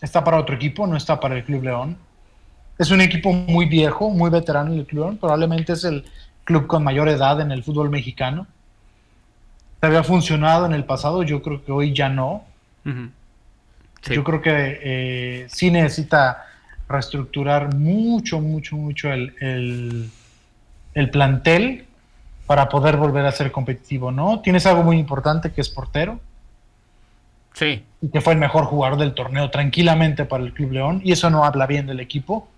está para otro equipo, no está para el Club León. Es un equipo muy viejo, muy veterano el Club León, probablemente es el club con mayor edad en el fútbol mexicano. Había funcionado en el pasado, yo creo que hoy ya no. Yo creo que eh, sí necesita reestructurar mucho, mucho, mucho el, el, el plantel para poder volver a ser competitivo, ¿no? Tienes algo muy importante que es portero. Sí. Y que fue el mejor jugador del torneo tranquilamente para el Club León. Y eso no habla bien del equipo.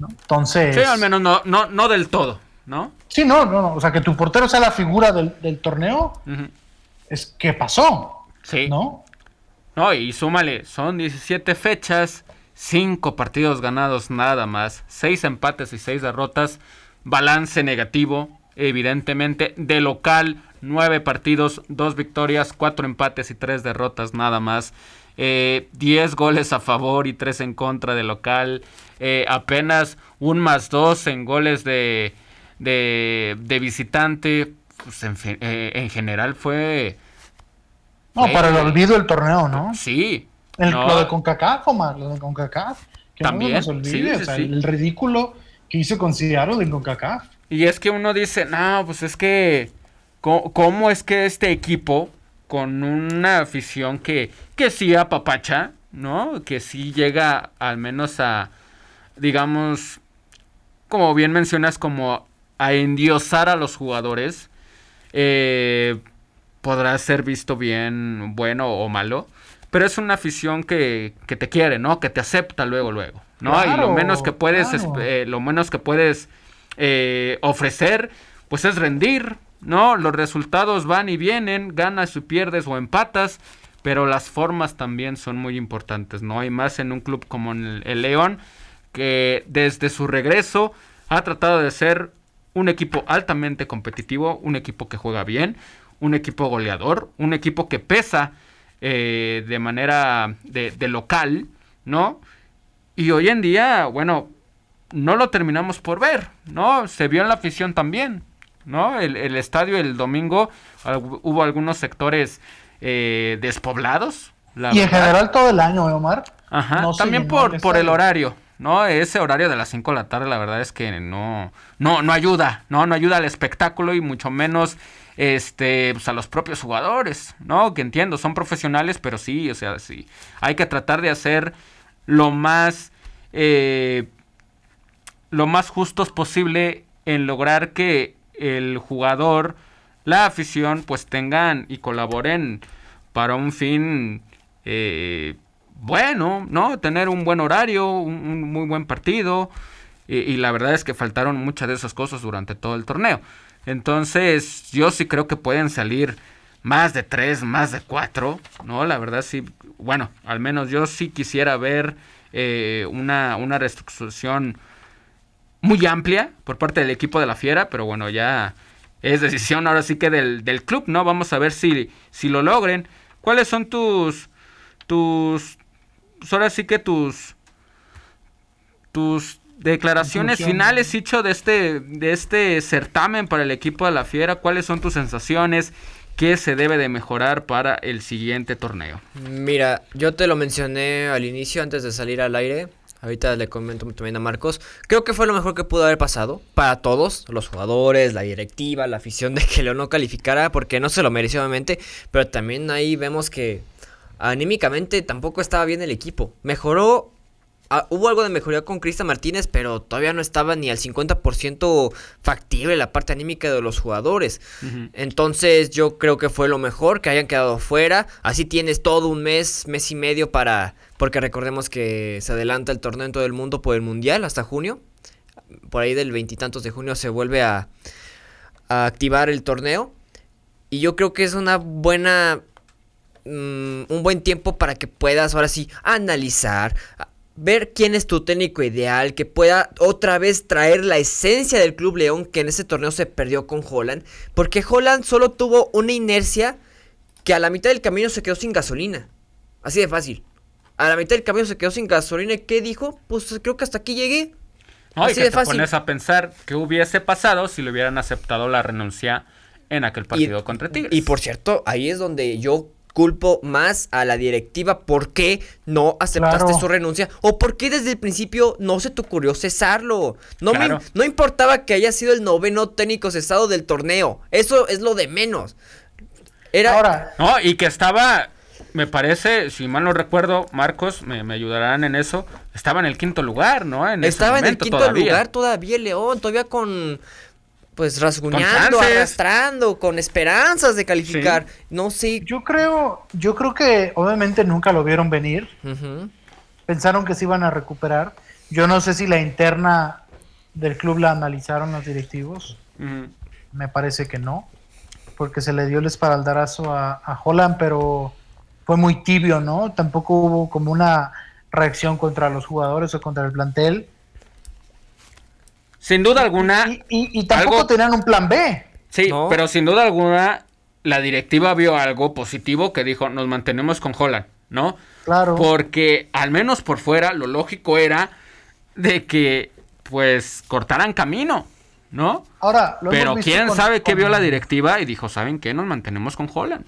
Entonces. Sí, al menos no, no, no del todo, ¿no? Sí, no, no, no. O sea, que tu portero sea la figura del, torneo. Es que pasó. Sí. ¿No? No, y súmale, son 17 fechas, 5 partidos ganados nada más, 6 empates y 6 derrotas, balance negativo, evidentemente, de local, 9 partidos, 2 victorias, 4 empates y 3 derrotas nada más. 10 eh, goles a favor y 3 en contra de local. Eh, apenas un más 2 en goles de, de, visitante. Pues en, eh, en general fue no, para el olvido el torneo, ¿no? Sí. Lo de CONCACAF, Omar, lo de CONCACAF. Que También. No olvide, o sea, el ridículo que hizo con Seattle en CONCACAF. Y es que uno dice, no, pues es que, ¿cómo, es que este equipo, con una afición que, que sí apapacha, ¿no? Que sí llega al menos a, digamos, como bien mencionas, como a endiosar a los jugadores, eh, podrá ser visto bien, bueno o malo, pero es una afición que, que te quiere, ¿no? Que te acepta luego, luego, ¿no? y lo menos que puedes, eh, lo menos que puedes eh, ofrecer, pues es rendir, ¿no? Los resultados van y vienen, ganas y pierdes o empatas, pero las formas también son muy importantes, ¿no? Hay más en un club como el, el León, que desde su regreso ha tratado de ser un equipo altamente competitivo, un equipo que juega bien, un equipo goleador, un equipo que pesa eh, de manera de, local, ¿no? Y hoy en día, bueno, no lo terminamos por ver, ¿no? Se vio en la afición también, ¿no? El, estadio el domingo hubo algunos sectores eh, despoblados. y en general todo el año, Omar. Ajá, también por, por el horario, ¿no? Ese horario de las 5 de la tarde, la verdad es que no, no, no ayuda, ¿no? No ayuda al espectáculo y mucho menos este, pues a los propios jugadores, ¿no? Que entiendo, son profesionales, pero sí, o sea, sí. Hay que tratar de hacer lo más, eh, lo más justos posible en lograr que el jugador, la afición, pues tengan y colaboren para un fin eh, bueno, ¿no? Tener un buen horario, un, muy buen partido. y, la verdad es que faltaron muchas de esas cosas durante todo el torneo. Entonces, yo sí creo que pueden salir más de tres, más de cuatro, ¿no? La verdad sí, bueno, al menos yo sí quisiera ver eh, una, una reestructuración muy amplia por parte del equipo de la Fiera, pero bueno, ya es decisión ahora sí que del, del club, ¿no? Vamos a ver si, si lo logren. ¿Cuáles son tus, tus, ahora sí que tus, tus Declaraciones finales, Hicho, de este, de este certamen para el equipo de la Fiera. ¿Cuáles son tus sensaciones? ¿Qué se debe de mejorar para el siguiente torneo? Mira, yo te lo mencioné al inicio antes de salir al aire. Ahorita le comento también a Marcos. Creo que fue lo mejor que pudo haber pasado para todos, los jugadores, la directiva, la afición de que León no calificara, porque no se lo mereció obviamente. Pero también ahí vemos que anímicamente tampoco estaba bien el equipo. Mejoró Ah, hubo algo de mejoría con Cristian Martínez, pero todavía no estaba ni al 50% factible la parte anímica de los jugadores. Entonces yo creo que fue lo mejor que hayan quedado fuera. Así tienes todo un mes, mes y medio para... Porque recordemos que se adelanta el torneo en todo el mundo por el Mundial hasta junio. Por ahí del veintitantos de junio se vuelve a, a activar el torneo. Y yo creo que es una buena mm, un buen tiempo para que puedas ahora sí analizar, ver quién es tu técnico ideal, que pueda otra vez traer la esencia del Club León que en ese torneo se perdió con Holland, porque Holland solo tuvo una inercia que a la mitad del camino se quedó sin gasolina. Así de fácil. A la mitad del camino se quedó sin gasolina. ¿Y qué dijo? Pues creo que hasta aquí llegué. Así de fácil. te pones a pensar qué hubiese pasado si le hubieran aceptado la renuncia en aquel partido contra Tigres. Y por cierto, ahí es donde yo culpo más a la directiva por qué no aceptaste su renuncia o por qué desde el principio no se te ocurrió cesarlo. No, no importaba que haya sido el noveno técnico cesado del torneo. Eso es lo de menos. Era... Ahora. No, y que estaba, me parece, si mal no recuerdo, Marcos, me, ayudarán en eso, estaba en el quinto lugar, ¿no? estaba en el quinto lugar todavía León, todavía con pues rasguñando, arrastrando, con esperanzas de calificar. No sé. Yo creo, yo creo que obviamente nunca lo vieron venir. Pensaron que se iban a recuperar. Yo no sé si la interna del club la analizaron los directivos. Me parece que no, porque se le dio el espaldarazo a, a Holland, pero fue muy tibio, ¿no? Tampoco hubo como una reacción contra los jugadores o contra el plantel. Sin duda alguna. Y, tampoco tenían un plan B. Sí, pero sin duda alguna, la directiva vio algo positivo que dijo: nos mantenemos con Holland, ¿no? Claro. Porque al menos por fuera, lo lógico era de que, pues, cortaran camino, ¿no? Ahora, lo Pero quién sabe qué vio la directiva y dijo: ¿saben qué? Nos mantenemos con Holland.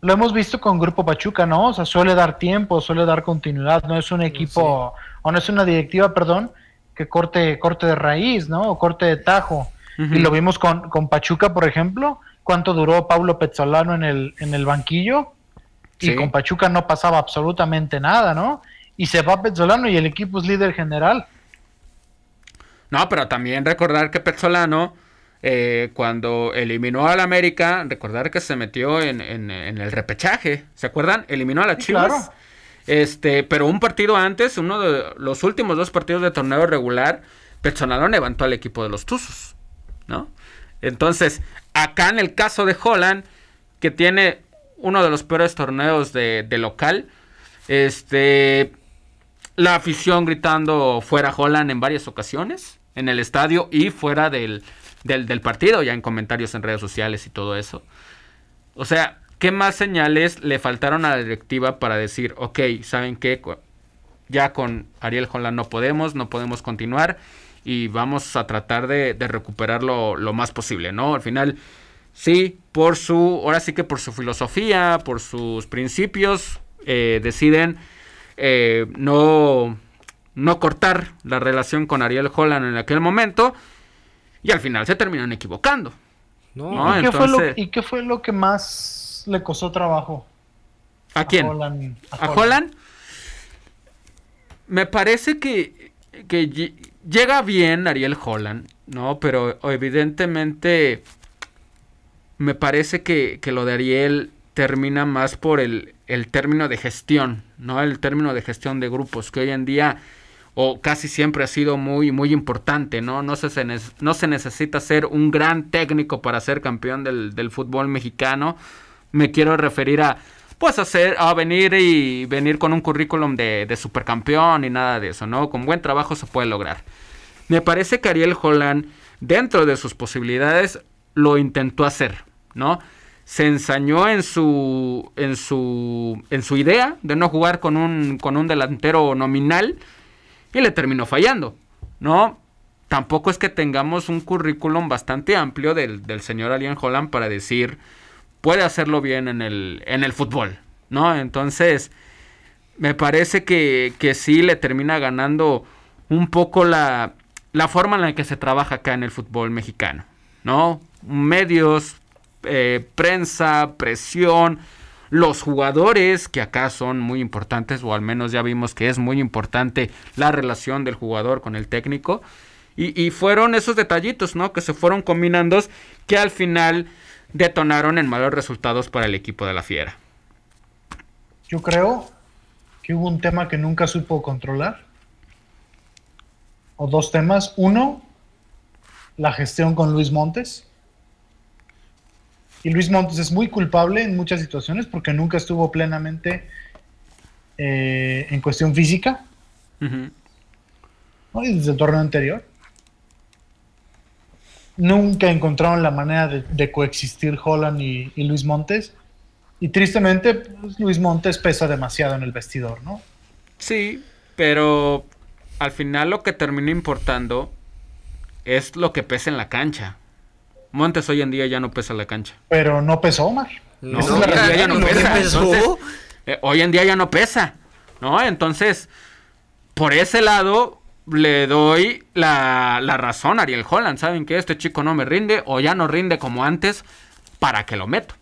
Lo hemos visto con Grupo Pachuca, ¿no? O sea, suele dar tiempo, suele dar continuidad, no es un equipo, o no es una directiva, perdón, que corte, corte de raíz, ¿no? O corte de tajo. Y lo vimos con, con, Pachuca, por ejemplo, cuánto duró Pablo Pezzolano en el, en el banquillo. Y con Pachuca no pasaba absolutamente nada, ¿no? Y se va Pezzolano y el equipo es líder general. No, pero también recordar que Pezzolano, eh, cuando eliminó al América, recordar que se metió en, en, el repechaje. ¿Se acuerdan? Eliminó a la Chivas. Este, pero un partido antes, uno de los últimos dos partidos de torneo regular, Petzolano levantó al equipo de los Tuzos, ¿no? Entonces, acá en el caso de Holland, que tiene uno de los peores torneos de, local, este, la afición gritando fuera Holland en varias ocasiones, en el estadio y fuera del, del partido, ya en comentarios en redes sociales y todo eso. O sea, ¿Qué más señales le faltaron a la directiva para decir, ok, ¿saben qué? Ya con Ariel Holland no podemos, no podemos continuar y vamos a tratar de, recuperarlo lo más posible, ¿no? Al final, sí, por su, ahora sí que por su filosofía, por sus principios, eh, deciden eh, no, no cortar la relación con Ariel Holland en aquel momento y al final se terminan equivocando. No, ¿Y, qué fue lo, ¿Y qué fue lo que más le costó trabajo? ¿A quién? A Holland. Me parece que, que llega bien Ariel Holland, ¿no? Pero evidentemente me parece que, lo de Ariel termina más por el, el, término de gestión, ¿no? El término de gestión de grupos, que hoy en día, o casi siempre ha sido muy, muy importante, ¿no? No se, no se necesita ser un gran técnico para ser campeón del, del fútbol mexicano me quiero referir a pues hacer, a venir y venir con un currículum de, de supercampeón y nada de eso, ¿no? Con buen trabajo se puede lograr. Me parece que Ariel Holland, dentro de sus posibilidades, lo intentó hacer, ¿no? Se ensañó en su, en su, en su idea de no jugar con un, con un delantero nominal y le terminó fallando, ¿no? Tampoco es que tengamos un currículum bastante amplio del, del señor Ariel Holland para decir puede hacerlo bien en el, en el fútbol, ¿no? Entonces, me parece que, que sí le termina ganando un poco la, la forma en la que se trabaja acá en el fútbol mexicano, ¿no? Medios, eh, prensa, presión, los jugadores, que acá son muy importantes, o al menos ya vimos que es muy importante la relación del jugador con el técnico. Y, y fueron esos detallitos, ¿no? Que se fueron combinando, que al final detonaron en malos resultados para el equipo de la Fiera. Yo creo que hubo un tema que nunca supo controlar. O dos temas. Uno, la gestión con Luis Montes. Y Luis Montes es muy culpable en muchas situaciones porque nunca estuvo plenamente eh, en cuestión física. desde el torneo anterior nunca encontraron la manera de, coexistir Holland y, Luis Montes. Y tristemente, pues, Luis Montes pesa demasiado en el vestidor, ¿no? Sí, pero al final lo que termina importando es lo que pesa en la cancha. Montes hoy en día ya no pesa en la cancha. Pero no pesó, Omar. No, hoy en día ya no pesa. Eh, hoy en día ya no pesa, ¿no? Entonces, por ese lado, le doy la, razón a Ariel Holland. Saben que este chico no me rinde o ya no rinde como antes. ¿Para que lo meto?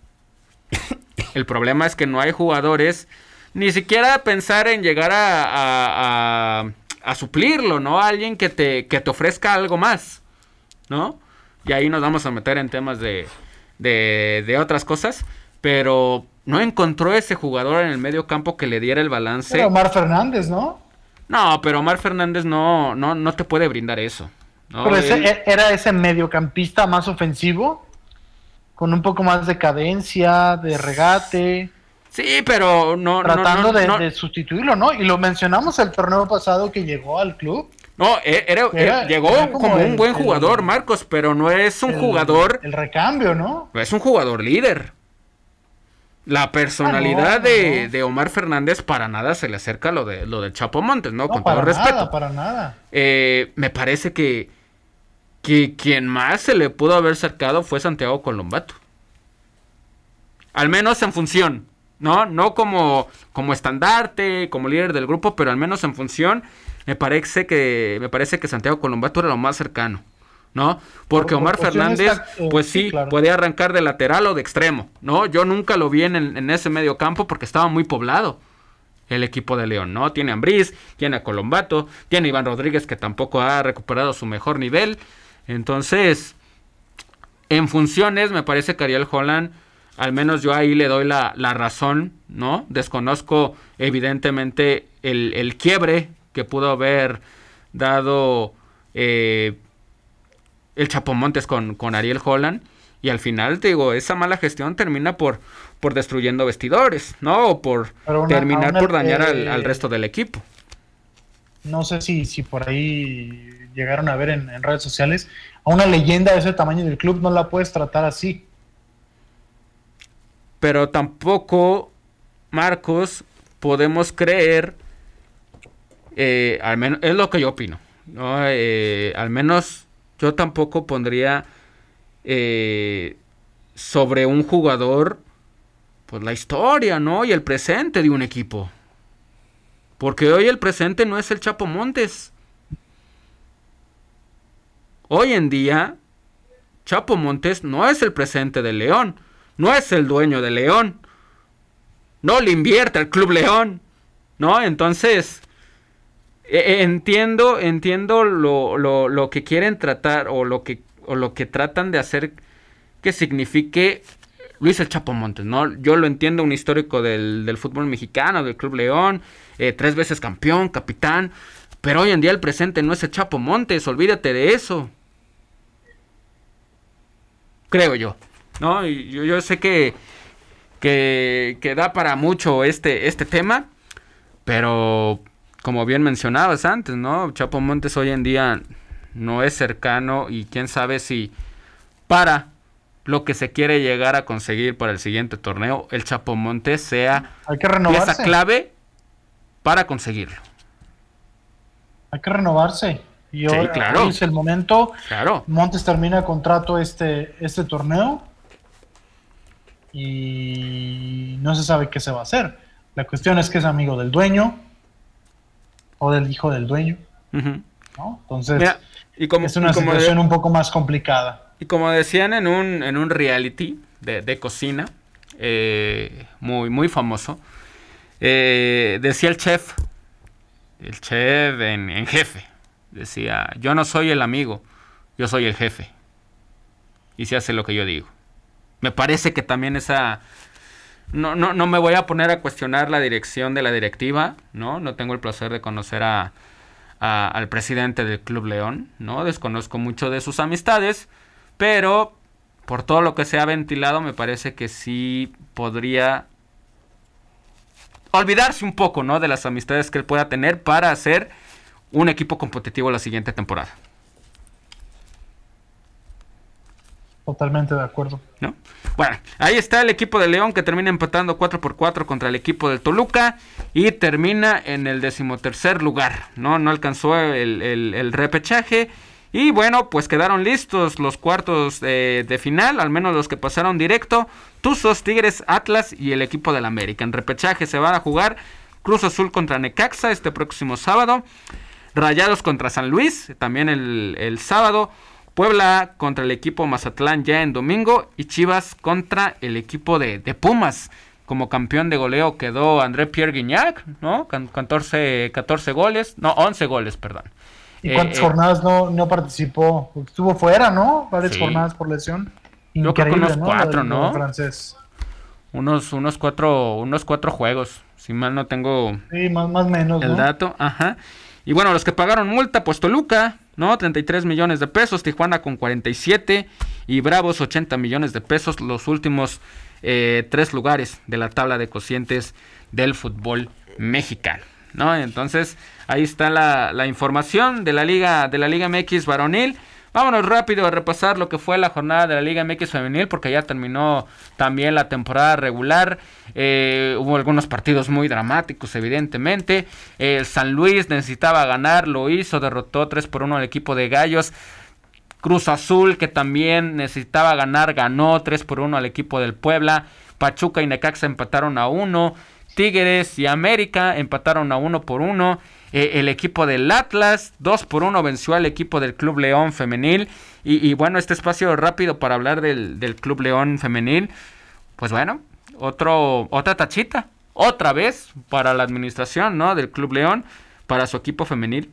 <laughs> El problema es que no hay jugadores. Ni siquiera pensar en llegar a, a, suplirlo, ¿no? Alguien que te, que te ofrezca algo más, ¿no? y ahí nos vamos a meter en temas de, de, de otras cosas, pero no encontró ese jugador en el medio campo que le diera el balance. Pero Omar Fernández, ¿no? No, pero Omar Fernández no, no, no te puede brindar eso. pero ese, era ese mediocampista más ofensivo, con un poco más de cadencia, de regate. Sí, pero no. Tratando de, sustituirlo, ¿no? Y lo mencionamos el torneo pasado que llegó al club. No, e, era, llegó como, un buen jugador, Marcos, pero no es un jugador. El recambio, ¿no? Es un jugador líder. La personalidad ah, de, Omar Fernández para nada se le acerca a lo de lo del Chapo Montes, ¿no? Con todo respeto. Nada, para nada. Eh, me parece que, que quien más se le pudo haber acercado fue Santiago Colombato. Al menos en función, ¿no? No como, como estandarte, como líder del grupo, pero al menos en función, me parece que, me parece que Santiago Colombato era lo más cercano. ¿No? Porque Omar Fernández, eh, pues sí, podía arrancar de lateral o de extremo, ¿no? Yo nunca lo vi en, ese medio campo porque estaba muy poblado el equipo de León, ¿no? Tiene a Ambriz, tiene a Colombato, tiene a Iván Rodríguez que tampoco ha recuperado su mejor nivel. Entonces, en funciones, me parece que Ariel Holland, al menos yo ahí le doy la, razón, ¿no? Desconozco evidentemente el, el, quiebre que pudo haber dado eh, el Chapomontes con, con Ariel Holland. Y al final, te digo, esa mala gestión termina por, por destruyendo vestidores, ¿no? O por terminar por dañar al, resto del equipo. No sé si, si por ahí llegaron a ver en, en, redes sociales. A una leyenda de ese tamaño del club no la puedes tratar así. Pero tampoco, Marcos, podemos creer, eh, al menos, es lo que yo opino, ¿no? Eh, al menos yo tampoco pondría eh, sobre un jugador pues la historia, ¿no? Y el presente de un equipo. Porque hoy el presente no es el Chapo Montes. Hoy en día, Chapo Montes no es el presente de León. No es el dueño de León. No le invierte al Club León. ¿No? Entonces, entiendo, entiendo lo, lo, lo, que quieren tratar o lo que, o lo que tratan de hacer que signifique Luis El Chapo Montes, ¿no? Yo lo entiendo, un histórico del, del fútbol mexicano, del Club León, eh, tres veces campeón, capitán, pero hoy en día el presente no es el Chapo Montes, olvídate de eso. Creo yo, ¿no? Yo, yo sé que, que, que da para mucho este, este tema, pero como bien mencionabas antes, ¿no? Chapo Montes hoy en día no es cercano y quién sabe si para lo que se quiere llegar a conseguir para el siguiente torneo, el Chapo Montes sea Hay que renovarse. pieza clave para conseguirlo. Hay que renovarse. Y hoy, claro. es el momento. Claro. Montes termina contrato este, este torneo y no se sabe qué se va a hacer. La cuestión es que es amigo del dueño, o del hijo del dueño. Entonces, y como, es una situación un poco más complicada. Y como decían en un, en un reality de, cocina, eh, muy, muy famoso, eh, decía el chef, el chef en, en, jefe, decía, yo no soy el amigo, yo soy el jefe. Y se hace lo que yo digo. Me parece que también esa, no, no, no me voy a poner a cuestionar la dirección de la directiva, ¿no? No tengo el placer de conocer a, al presidente del Club León, ¿no? Desconozco mucho de sus amistades, pero por todo lo que se ha ventilado me parece que sí podría olvidarse un poco, ¿no? De las amistades que él pueda tener para hacer un equipo competitivo la siguiente temporada. Totalmente de acuerdo. ¿No? Bueno, ahí está el equipo de León que termina empatando 4 por 4 contra el equipo del Toluca y termina en el decimotercer lugar. No, no alcanzó el, repechaje. Y bueno, pues quedaron listos los cuartos de, final, al menos los que pasaron directo. Tuzos, Tigres, Atlas y el equipo del América. En repechaje se van a jugar Cruz Azul contra Necaxa este próximo sábado. Rayados contra San Luis, también el, el sábado. Puebla contra el equipo Mazatlán ya en domingo y Chivas contra el equipo de, Pumas. Como campeón de goleo quedó André Pierre Guignac, ¿no? 14, 14 goles, no, 11 goles, perdón. ¿Y cuántas jornadas no, no participó? Estuvo fuera, ¿no? Varias Sí. jornadas por lesión. Yo creo que unos ¿no? cuatro, ¿no? francés. Unos, unos cuatro, unos cuatro juegos. Si mal no tengo Sí, más más o menos, el ¿no? dato, ajá. Y bueno, los que pagaron multa, pues Toluca, ¿no? 33 millones de pesos, Tijuana con 47 y Bravos 80 millones de pesos, los últimos eh, tres lugares de la tabla de cocientes del fútbol mexicano, ¿no? Entonces, ahí está la, la información de la Liga, de la Liga MX varonil. Vámonos rápido a repasar lo que fue la jornada de la Liga MX femenil porque ya terminó también la temporada regular. Eh, hubo algunos partidos muy dramáticos, evidentemente. El San Luis necesitaba ganar, lo hizo, derrotó 3 por 1 al equipo de Gallos. Cruz Azul, que también necesitaba ganar, ganó 3 por 1 al equipo del Puebla. Pachuca y Necaxa empataron a 1. Tigres y América empataron a 1 por 1. Eh, el equipo del Atlas 2 por 1 venció al equipo del Club León femenil. Y, y bueno, este espacio rápido para hablar del, del Club León femenil. Pues bueno, otro, otra tachita. Otra vez para la administración ¿no? del Club León, para su equipo femenil.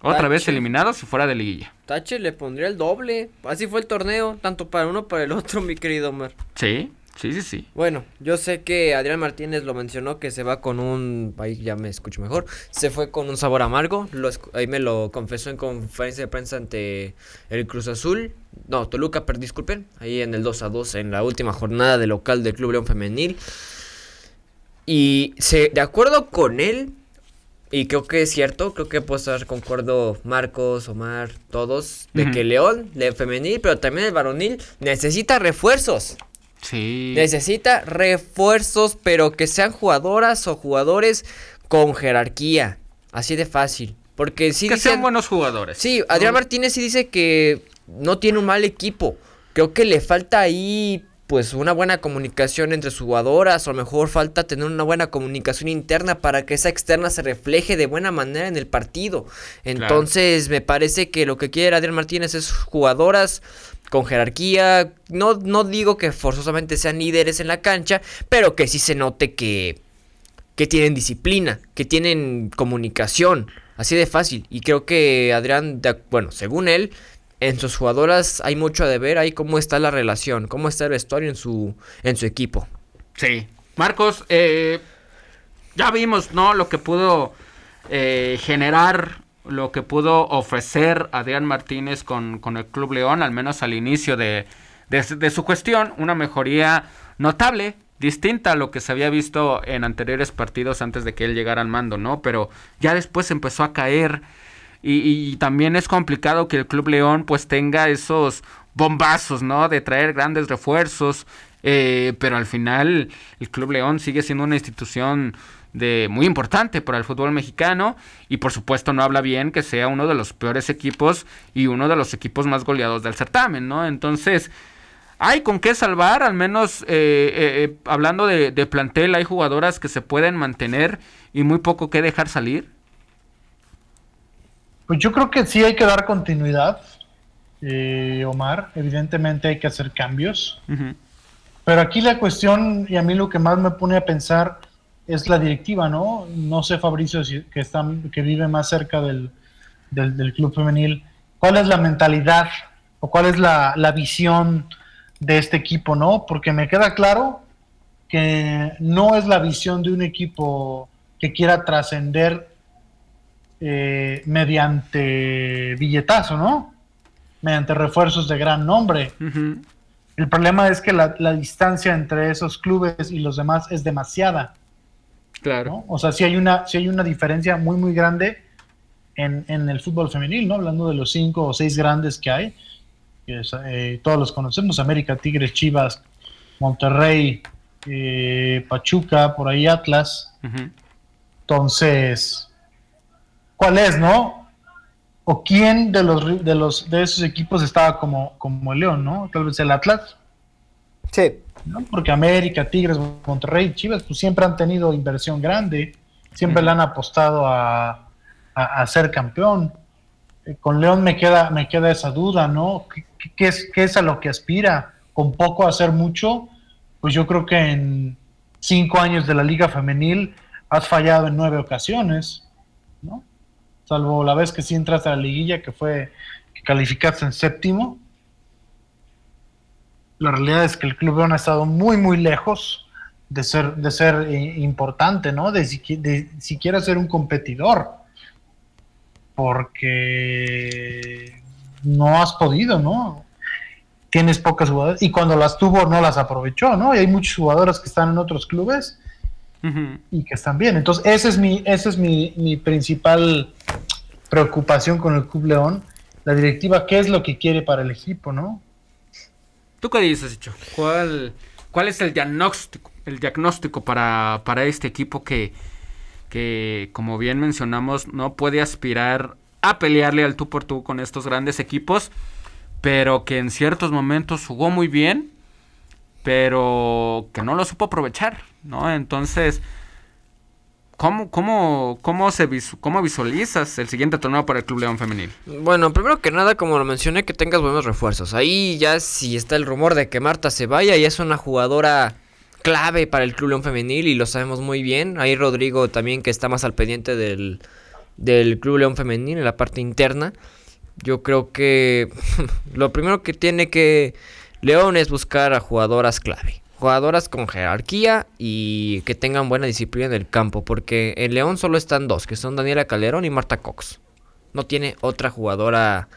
Otra vez eliminados y fuera de liguilla. Tache le pondría el doble. Así fue el torneo, tanto para uno como para el otro, <laughs> mi querido Omar. Sí, sí, sí, sí. Bueno, yo sé que Adrián Martínez lo mencionó que se va con un. Ahí ya me escucho mejor. Se fue con un sabor amargo. Lo ahí me lo confesó en conferencia de prensa ante el Cruz Azul. No, Toluca, per, disculpen. Ahí en el 2 a 2 en la última jornada de local del Club León Femenil. Y se, de acuerdo con él, y creo que es cierto, creo que puedo estar concuerdo Marcos, Omar, todos, de que León, el femenil, pero también el varonil, necesita refuerzos. Sí. Necesita refuerzos, pero que sean jugadoras o jugadores con jerarquía. Así de fácil. Porque sí que dicen- sean buenos jugadores. Sí, Adrián ¿no? Martínez sí dice que no tiene un mal equipo. Creo que le falta ahí pues una buena comunicación entre sus jugadoras o a lo mejor falta tener una buena comunicación interna para que esa externa se refleje de buena manera en el partido. Entonces me parece que lo que quiere Adrián Martínez es jugadoras con jerarquía, no, no digo que forzosamente sean líderes en la cancha, pero que sí se note que, que tienen disciplina, que tienen comunicación, así de fácil. Y creo que Adrián, bueno, según él, en sus jugadoras hay mucho de ver ahí cómo está la relación, cómo está el vestuario en su, en su equipo. Sí. Marcos, eh, ya vimos, ¿no? Lo que pudo eh, generar, lo que pudo ofrecer Adrián Martínez con, con el Club León, al menos al inicio de, su gestión, una mejoría notable, distinta a lo que se había visto en anteriores partidos antes de que él llegara al mando, ¿no? Pero ya después empezó a caer. Y, y también es complicado que el Club León pues tenga esos bombazos, ¿no? De traer grandes refuerzos. eh, pero al final el Club León sigue siendo una institución de muy importante para el fútbol mexicano y por supuesto no habla bien que sea uno de los peores equipos y uno de los equipos más goleados del certamen, ¿no? Entonces hay con qué salvar, al menos eh, eh, eh, hablando de, de plantel, hay jugadoras que se pueden mantener y muy poco que dejar salir. Pues yo creo que sí hay que dar continuidad, eh, Omar. Evidentemente hay que hacer cambios. Pero aquí la cuestión, y a mí lo que más me pone a pensar, es la directiva, ¿no? No sé, Fabricio, si, que, está, que vive más cerca del, del, del club femenil, ¿cuál es la mentalidad o cuál es la, la visión de este equipo, ¿no? Porque me queda claro que no es la visión de un equipo que quiera trascender eh, mediante billetazo, ¿no? Mediante refuerzos de gran nombre. El problema es que la, la distancia entre esos clubes y los demás es demasiada, Claro. ¿no? O sea, sí hay una, sí hay una diferencia muy, muy grande en, en el fútbol femenil, ¿no? Hablando de los cinco o seis grandes que hay, que es, eh, todos los conocemos, América, Tigres, Chivas, Monterrey, eh, Pachuca, por ahí Atlas. Entonces, ¿cuál es, no? ¿O quién de los de los de esos equipos estaba como, como el León, no? Tal vez el Atlas, Sí. ¿no? Porque América, Tigres, Monterrey, Chivas, pues siempre han tenido inversión grande, siempre le han apostado a, a- ser campeón. Eh, Con León me queda, me queda esa duda, ¿no? ¿Qué, qué- qué es, qué es a lo que aspira? ¿Con poco hacer mucho? Pues yo creo que en cinco años de la Liga Femenil has fallado en nueve ocasiones, ¿no? salvo la vez que sí entraste a la liguilla, que fue que calificaste en séptimo. La realidad es que el Club León ha estado muy, muy lejos de ser, de ser eh, importante, ¿no? De, de siquiera ser un competidor. Porque no has podido, ¿no? Tienes pocas jugadoras y cuando las tuvo no las aprovechó, ¿no? Y hay muchos jugadores que están en otros clubes y que están bien. Entonces, ese es mi, ese es mi, mi principal preocupación con el Club León. La directiva, ¿qué es lo que quiere para el equipo, no? ¿Tú qué dices, Hicho? ¿Cuál, ¿Cuál es el diagnóstico, el diagnóstico para, para este equipo que, que, como bien mencionamos, no puede aspirar a pelearle al tú por tú con estos grandes equipos, pero que en ciertos momentos jugó muy bien, pero que no lo supo aprovechar, ¿no? Entonces, ¿cómo, cómo, cómo, se cómo visualizas el siguiente torneo para el Club León Femenil? Bueno, primero que nada, como lo mencioné, que tengas buenos refuerzos. Ahí ya si está el rumor de que Marta se vaya, y es una jugadora clave para el Club León Femenil y lo sabemos muy bien. Ahí Rodrigo también que está más al pendiente del, del Club León Femenil en la parte interna. Yo creo que <laughs> lo primero que tiene que León es buscar a jugadoras clave. Jugadoras con jerarquía y que tengan buena disciplina en el campo. Porque en León solo están dos, que son Daniela Calderón y Marta Cox. No tiene otra jugadora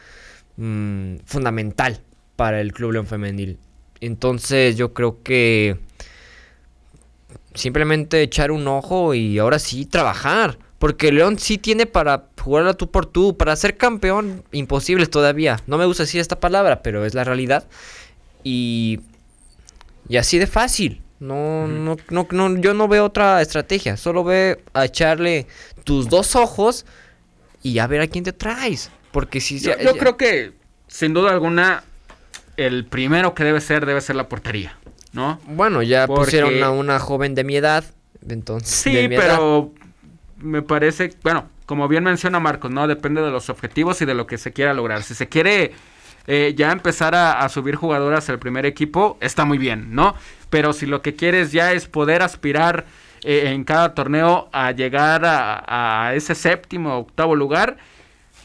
mm, fundamental para el Club León Femenil. Entonces yo creo que simplemente echar un ojo y ahora sí trabajar. Porque León sí tiene para jugar a tú por tú, para ser campeón, imposible todavía. No me gusta decir esta palabra, pero es la realidad. Y, y así de fácil. No, no, no, no, yo no veo otra estrategia. Solo ve a echarle tus dos ojos y a ver a quién te traes. Porque si yo, yo creo que, sin duda alguna, el primero que debe ser, debe ser la portería. ¿No? Bueno, ya pusieron a una joven de mi edad. Entonces, sí, pero me parece, bueno, como bien menciona Marcos, ¿no? Depende de los objetivos y de lo que se quiera lograr. Si se quiere eh, ya empezar a, subir jugadoras al primer equipo, está muy bien, ¿no? Pero si lo que quieres ya es poder aspirar eh, en cada torneo a llegar a, ese séptimo o octavo lugar,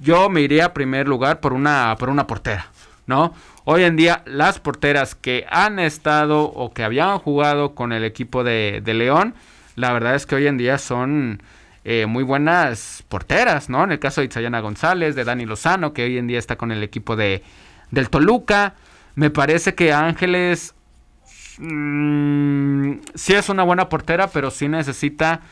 yo me iría a primer lugar por una, por una portera, ¿no? Hoy en día las porteras que han estado o que habían jugado con el equipo de, de León, la verdad es que hoy en día son eh, muy buenas porteras, ¿no? En el caso de Itzayana González, de Dani Lozano, que hoy en día está con el equipo de, del Toluca. Me parece que Ángeles mmm, sí es una buena portera, pero sí necesita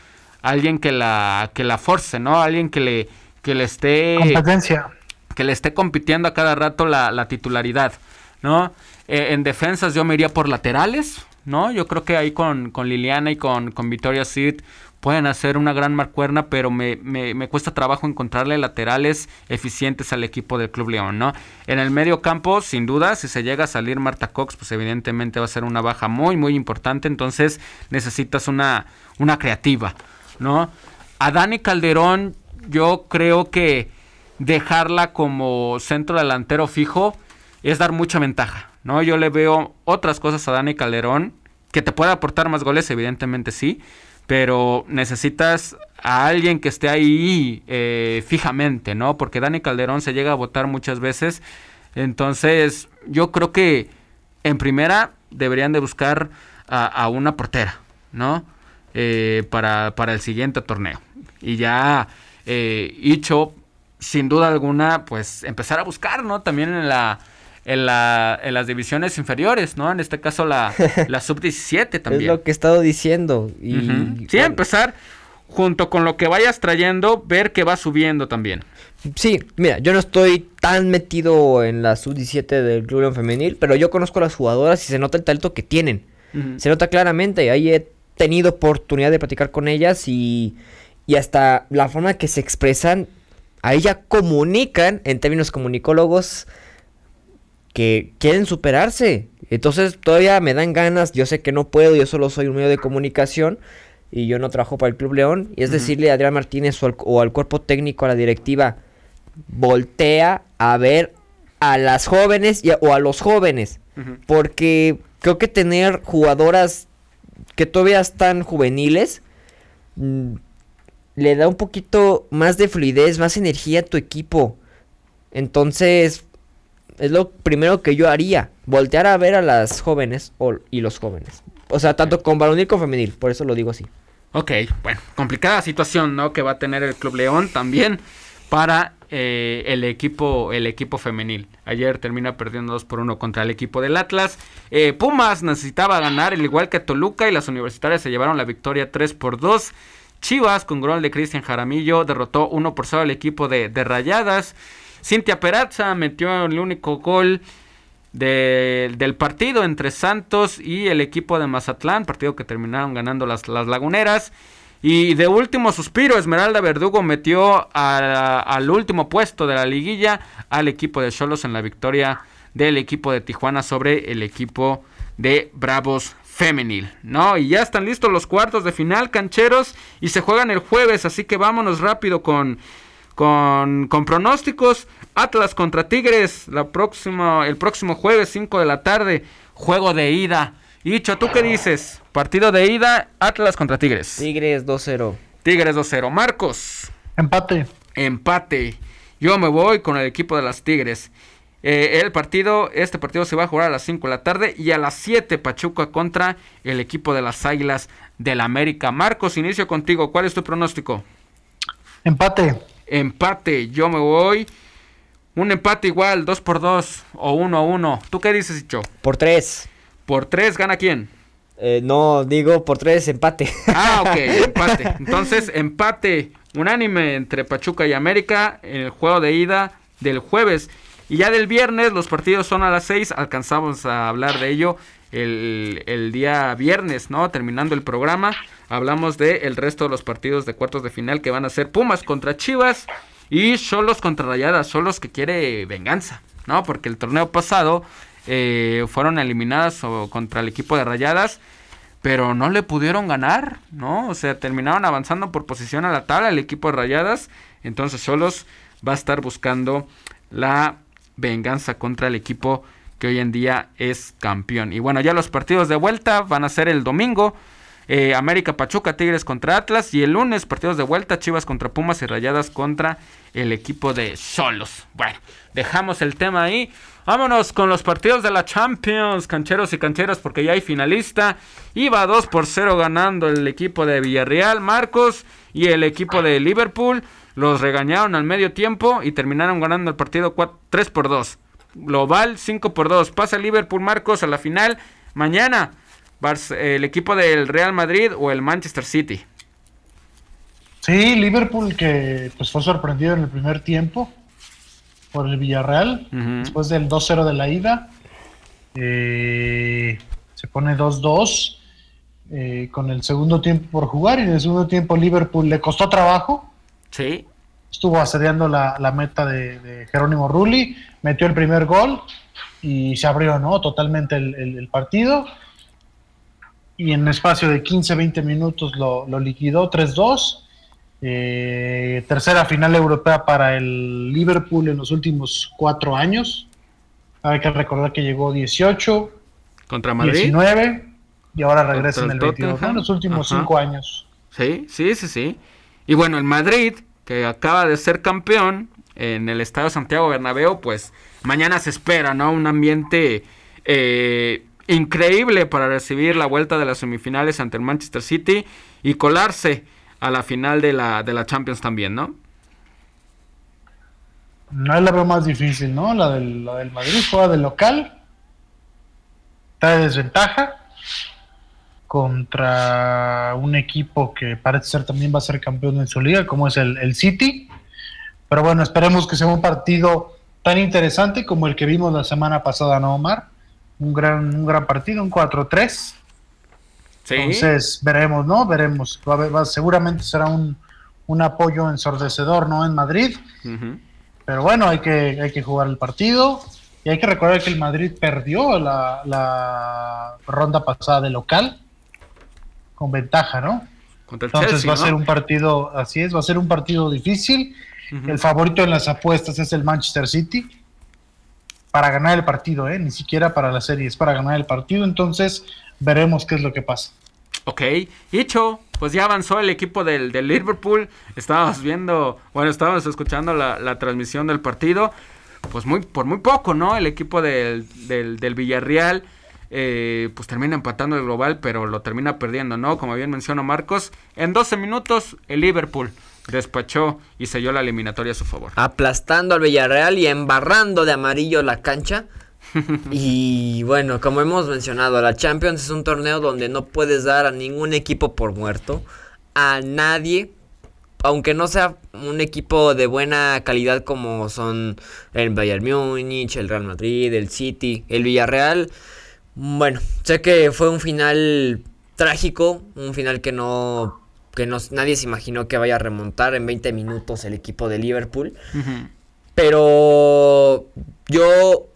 alguien que la, que la force, ¿no? Alguien que le, que le esté... Competencia. Que le esté compitiendo a cada rato la, la titularidad, ¿no? Eh, en defensas yo me iría por laterales, ¿no? Yo creo que ahí con, con Liliana y con, con Victoria Sid pueden hacer una gran marcuerna, pero me, me, cuesta trabajo encontrarle laterales eficientes al equipo del Club León, ¿no? En el medio campo, sin duda, si se llega a salir Marta Cox, pues evidentemente va a ser una baja muy, muy importante, entonces necesitas una, una creativa, ¿no? A Dani Calderón, yo creo que dejarla como centro delantero fijo es dar mucha ventaja, ¿no? Yo le veo otras cosas a Dani Calderón, que te puede aportar más goles, evidentemente sí, pero necesitas a alguien que esté ahí eh, fijamente, ¿no? Porque Dani Calderón se llega a votar muchas veces. Entonces, yo creo que en primera deberían de buscar a, una portera, ¿no? Eh, para, para, el siguiente torneo. Y ya, eh, Icho, sin duda alguna, pues empezar a buscar, ¿no? También en la en, la, en las divisiones inferiores, ¿no? En este caso la, <laughs> la sub-17 también. Es lo que he estado diciendo. Y, Sí, empezar junto con lo que vayas trayendo, ver que va subiendo también. Sí, mira, yo no estoy tan metido en la sub-17 del Club Femenil, pero yo conozco a las jugadoras y se nota el talento que tienen. Se nota claramente, ahí he tenido oportunidad de platicar con ellas y, y hasta la forma que se expresan, ahí ya comunican en términos comunicólogos que quieren superarse. Entonces todavía me dan ganas, yo sé que no puedo, yo solo soy un medio de comunicación y yo no trabajo para el Club León. Y es decirle a Adrián Martínez o al, cuerpo técnico, a la directiva, voltea a ver a las jóvenes o a los jóvenes. Porque creo que tener jugadoras que todavía están juveniles, mm, le da un poquito más de fluidez, más energía a tu equipo. Entonces, es lo primero que yo haría, voltear a ver a las jóvenes y los jóvenes. O sea, tanto con varonil como femenil, por eso lo digo así. Ok, bueno, complicada situación, ¿no? Que va a tener el Club León también para eh, el equipo el equipo femenil. Ayer termina perdiendo 2 por 1 contra el equipo del Atlas. Eh, Pumas necesitaba ganar, al igual que Toluca, y las universitarias se llevaron la victoria 3 por 2. Chivas, con gol de Cristian Jaramillo, derrotó 1 por 0 al equipo de Rayadas. Cintia Perazza metió el único gol del partido entre Santos y el equipo de Mazatlán, partido que terminaron ganando las, las laguneras. Y de último suspiro, Esmeralda Verdugo metió al último puesto de la liguilla al equipo de Cholos en la victoria del equipo de Tijuana sobre el equipo de Bravos Femenil, ¿no? Y ya están listos los cuartos de final, cancheros, y se juegan el jueves, así que vámonos rápido con, con, con pronósticos. Atlas contra Tigres, la próxima, el próximo jueves, 5 de la tarde, juego de ida. Icho, ¿tú qué dices? Partido de ida, Atlas contra Tigres. Tigres 2-0. Tigres 2-0. Marcos. Empate. Empate. Yo me voy con el equipo de las Tigres. Eh, el partido, este partido se va a jugar a las 5 de la tarde y a las 7 Pachuca contra el equipo de las Águilas del América. Marcos, inicio contigo. ¿Cuál es tu pronóstico? Empate. Empate. Yo me voy. Un empate igual, 2 por 2 o 1 a 1. ¿Tú qué dices, Icho? Por 3. ¿Por tres gana quién? Eh, no, digo por tres empate. Ah, ok, <laughs> empate. Entonces, empate unánime entre Pachuca y América en el juego de ida del jueves. Y ya del viernes, los partidos son a las seis. Alcanzamos a hablar de ello el, día viernes, ¿no? Terminando el programa. Hablamos de el resto de los partidos de cuartos de final que van a ser Pumas contra Chivas y Solos contra Rayadas. Solos que quiere venganza, ¿no? Porque el torneo pasado eh, fueron eliminadas o, contra el equipo de Rayadas, pero no le pudieron ganar, ¿no? O sea, terminaron avanzando por posición a la tabla el equipo de Rayadas, entonces Solos va a estar buscando la venganza contra el equipo que hoy en día es campeón. Y bueno, ya los partidos de vuelta van a ser el domingo. Eh, América Pachuca, Tigres contra Atlas. Y el lunes, partidos de vuelta, Chivas contra Pumas y Rayadas contra el equipo de Solos. Bueno, dejamos el tema ahí. Vámonos con los partidos de la Champions, cancheros y cancheras, porque ya hay finalista. Iba 2 por 0 ganando el equipo de Villarreal, Marcos, y el equipo de Liverpool. Los regañaron al medio tiempo y terminaron ganando el partido 3 por 2. Global 5 por 2. Pasa Liverpool, Marcos, a la final. Mañana, el equipo del Real Madrid o el Manchester City. Sí, Liverpool que pues fue sorprendido en el primer tiempo por el Villarreal, después del 2-0 de la ida. Eh, se pone 2-2 eh, con el segundo tiempo por jugar y en el segundo tiempo Liverpool le costó trabajo. Sí. Estuvo asediando la, meta de, Jerónimo Rulli, metió el primer gol y se abrió ¿no? totalmente el, partido. Y en espacio de 15-20 minutos lo, lo liquidó 3-2 eh, tercera final europea para el Liverpool en los últimos cuatro años. Hay que recordar que llegó 18, contra Madrid, 19 y ahora regresa en el 22, en los últimos cinco años. Sí, sí, sí, sí. Y bueno, el Madrid, que acaba de ser campeón en el Estadio Santiago Bernabéu, pues mañana se espera, ¿no? Un ambiente eh, increíble para recibir la vuelta de las semifinales ante el Manchester City y colarse a la final de la, de la Champions también, ¿no? No es la veo más difícil, ¿no? La del, la del Madrid juega de local, está de desventaja contra un equipo que parece ser también va a ser campeón en su liga, como es el, el City. Pero bueno, esperemos que sea un partido tan interesante como el que vimos la semana pasada, ¿no, Omar? Un gran, un gran partido, un 4-3 entonces veremos, ¿no? Veremos. Va, seguramente será un, apoyo ensordecedor, ¿no? En Madrid. Pero bueno, hay que, hay que jugar el partido. Y hay que recordar que el Madrid perdió la, ronda pasada de local con ventaja, ¿no? Entonces va a ser un partido, así es, va a ser un partido difícil. El favorito en las apuestas es el Manchester City para ganar el partido, ¿eh? ni siquiera para la serie, es para ganar el partido. Entonces veremos qué es lo que pasa. Ok, dicho, pues ya avanzó el equipo del, del Liverpool. Estábamos viendo, bueno, estábamos escuchando la, la, transmisión del partido. Pues muy, por muy poco, ¿no? El equipo del, del, del Villarreal. Eh, pues termina empatando el global, pero lo termina perdiendo, ¿no? Como bien mencionó Marcos, en 12 minutos el Liverpool despachó y selló la eliminatoria a su favor. Aplastando al Villarreal y embarrando de amarillo la cancha. <laughs> y bueno, como hemos mencionado, la Champions es un torneo donde no puedes dar a ningún equipo por muerto, a nadie, aunque no sea un equipo de buena calidad como son el Bayern Múnich, el Real Madrid, el City, el Villarreal. Bueno, sé que fue un final trágico, un final que no que nadie se imaginó que vaya a remontar en 20 minutos el equipo de Liverpool. Pero yo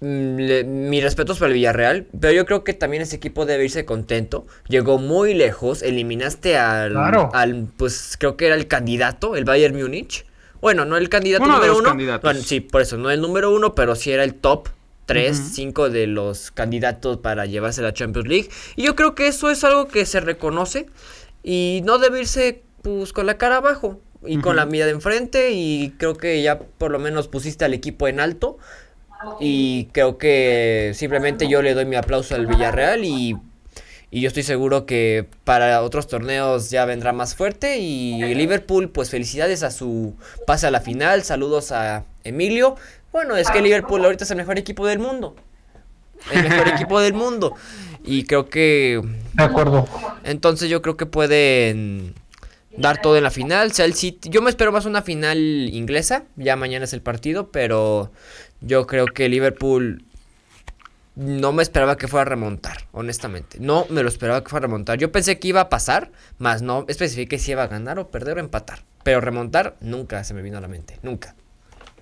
Mm, mi respeto es para el Villarreal, pero yo creo que también ese equipo debe irse contento. Llegó muy lejos, eliminaste al, al pues creo que era el candidato, el Bayern Múnich. Bueno, no el candidato número uno. Bueno, sí, por eso, no el número uno, pero sí era el top 3, 5 de los candidatos para llevarse la Champions League. Y yo creo que eso es algo que se reconoce y no debe irse pues con la cara abajo y con la mirada enfrente y creo que ya por lo menos pusiste al equipo en alto y creo que simplemente yo le doy mi aplauso al Villarreal y, y yo estoy seguro que para otros torneos ya vendrá más fuerte. Y Liverpool, pues felicidades a su pase a la final. Saludos a Emilio. Bueno, es que Liverpool ahorita es el mejor equipo del mundo. El mejor <laughs> equipo del mundo. Y creo que... De acuerdo. Entonces yo creo que pueden dar todo en la final. Sea el City. Yo me espero más una final inglesa. Ya mañana es el partido, pero yo creo que Liverpool no me esperaba que fuera a remontar, honestamente. No me lo esperaba que fuera a remontar. Yo pensé que iba a pasar, más no especifique si iba a ganar o perder o empatar. Pero remontar nunca se me vino a la mente, nunca.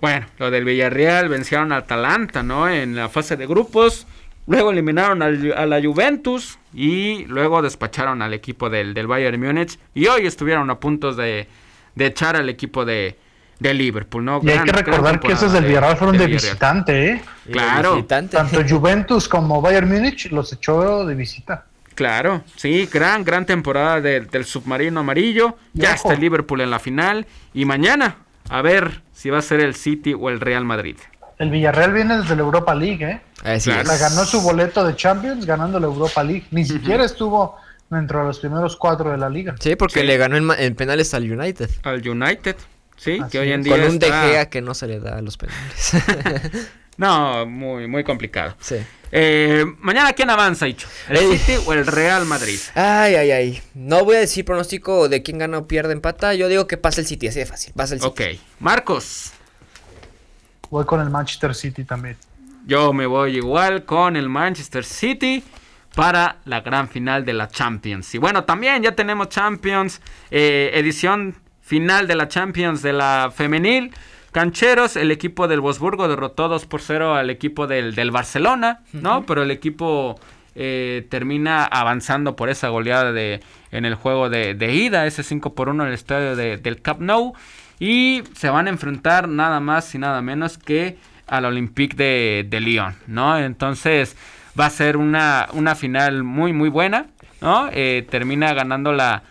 Bueno, lo del Villarreal vencieron al Atalanta, ¿no? En la fase de grupos. Luego eliminaron a la Juventus y luego despacharon al equipo del, del Bayern Múnich. Y hoy estuvieron a punto de, de echar al equipo de, de Liverpool, ¿no? Y hay que recordar que esos del Villarreal fueron de, visitante, ¿eh? Claro. Tanto Juventus como Bayern Múnich los echó de visita. Claro, sí, gran, gran temporada del submarino amarillo. Ya está el Liverpool en la final. Y mañana, a ver si va a ser el City o el Real Madrid. El Villarreal viene desde la Europa League, ¿eh? La ganó su boleto de Champions ganando la Europa League. Ni siquiera estuvo dentro de los primeros cuatro de la liga. Sí, porque le ganó en, en penales al United. Al United. Sí, que hoy en día. Con un está... que no se le da a los penales. <laughs> no, muy, muy complicado. Sí. Eh, mañana, ¿quién avanza, Icho? ¿El City o el Real Madrid? Ay, ay, ay. No voy a decir pronóstico de quién gana o pierde, empata. Yo digo que pasa el City, así de fácil. Pasa el City. Ok. Marcos. Voy con el Manchester City también. Yo me voy igual con el Manchester City para la gran final de la Champions. Y bueno, también ya tenemos Champions, eh, edición final de la Champions de la femenil. Cancheros, el equipo del Bosburgo derrotó 2 por 0 al equipo del, del Barcelona, ¿no? Pero el equipo eh, termina avanzando por esa goleada de, en el juego de, ida, ese 5 por 1 en el estadio del Camp Nou. Y se van a enfrentar nada más y nada menos que al Olympique de, de Lyon, ¿no? Entonces va a ser una, una final muy, muy buena, ¿no? Eh, termina ganando la,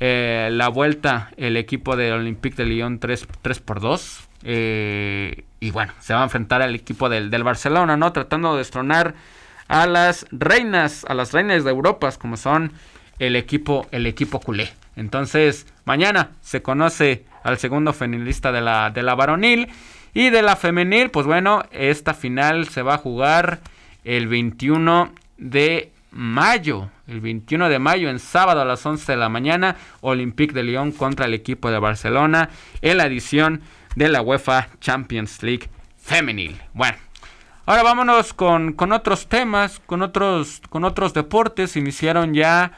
eh, la vuelta el equipo del Olympique de Lyon 3, 3 por 2. Eh, y bueno, se va a enfrentar al equipo del, Barcelona, ¿no? Tratando de destronar a las reinas, a las reinas de Europa, como son el equipo, el equipo culé. Entonces, mañana se conoce al segundo finalista de la, de la varonil. Y de la femenil, pues bueno, esta final se va a jugar el 21 de mayo, el 21 de mayo, en sábado a las 11 de la mañana, Olympique de Lyon contra el equipo de Barcelona en la edición de la UEFA Champions League femenil. Bueno, ahora vámonos con, con otros temas, con otros, con otros deportes. Iniciaron ya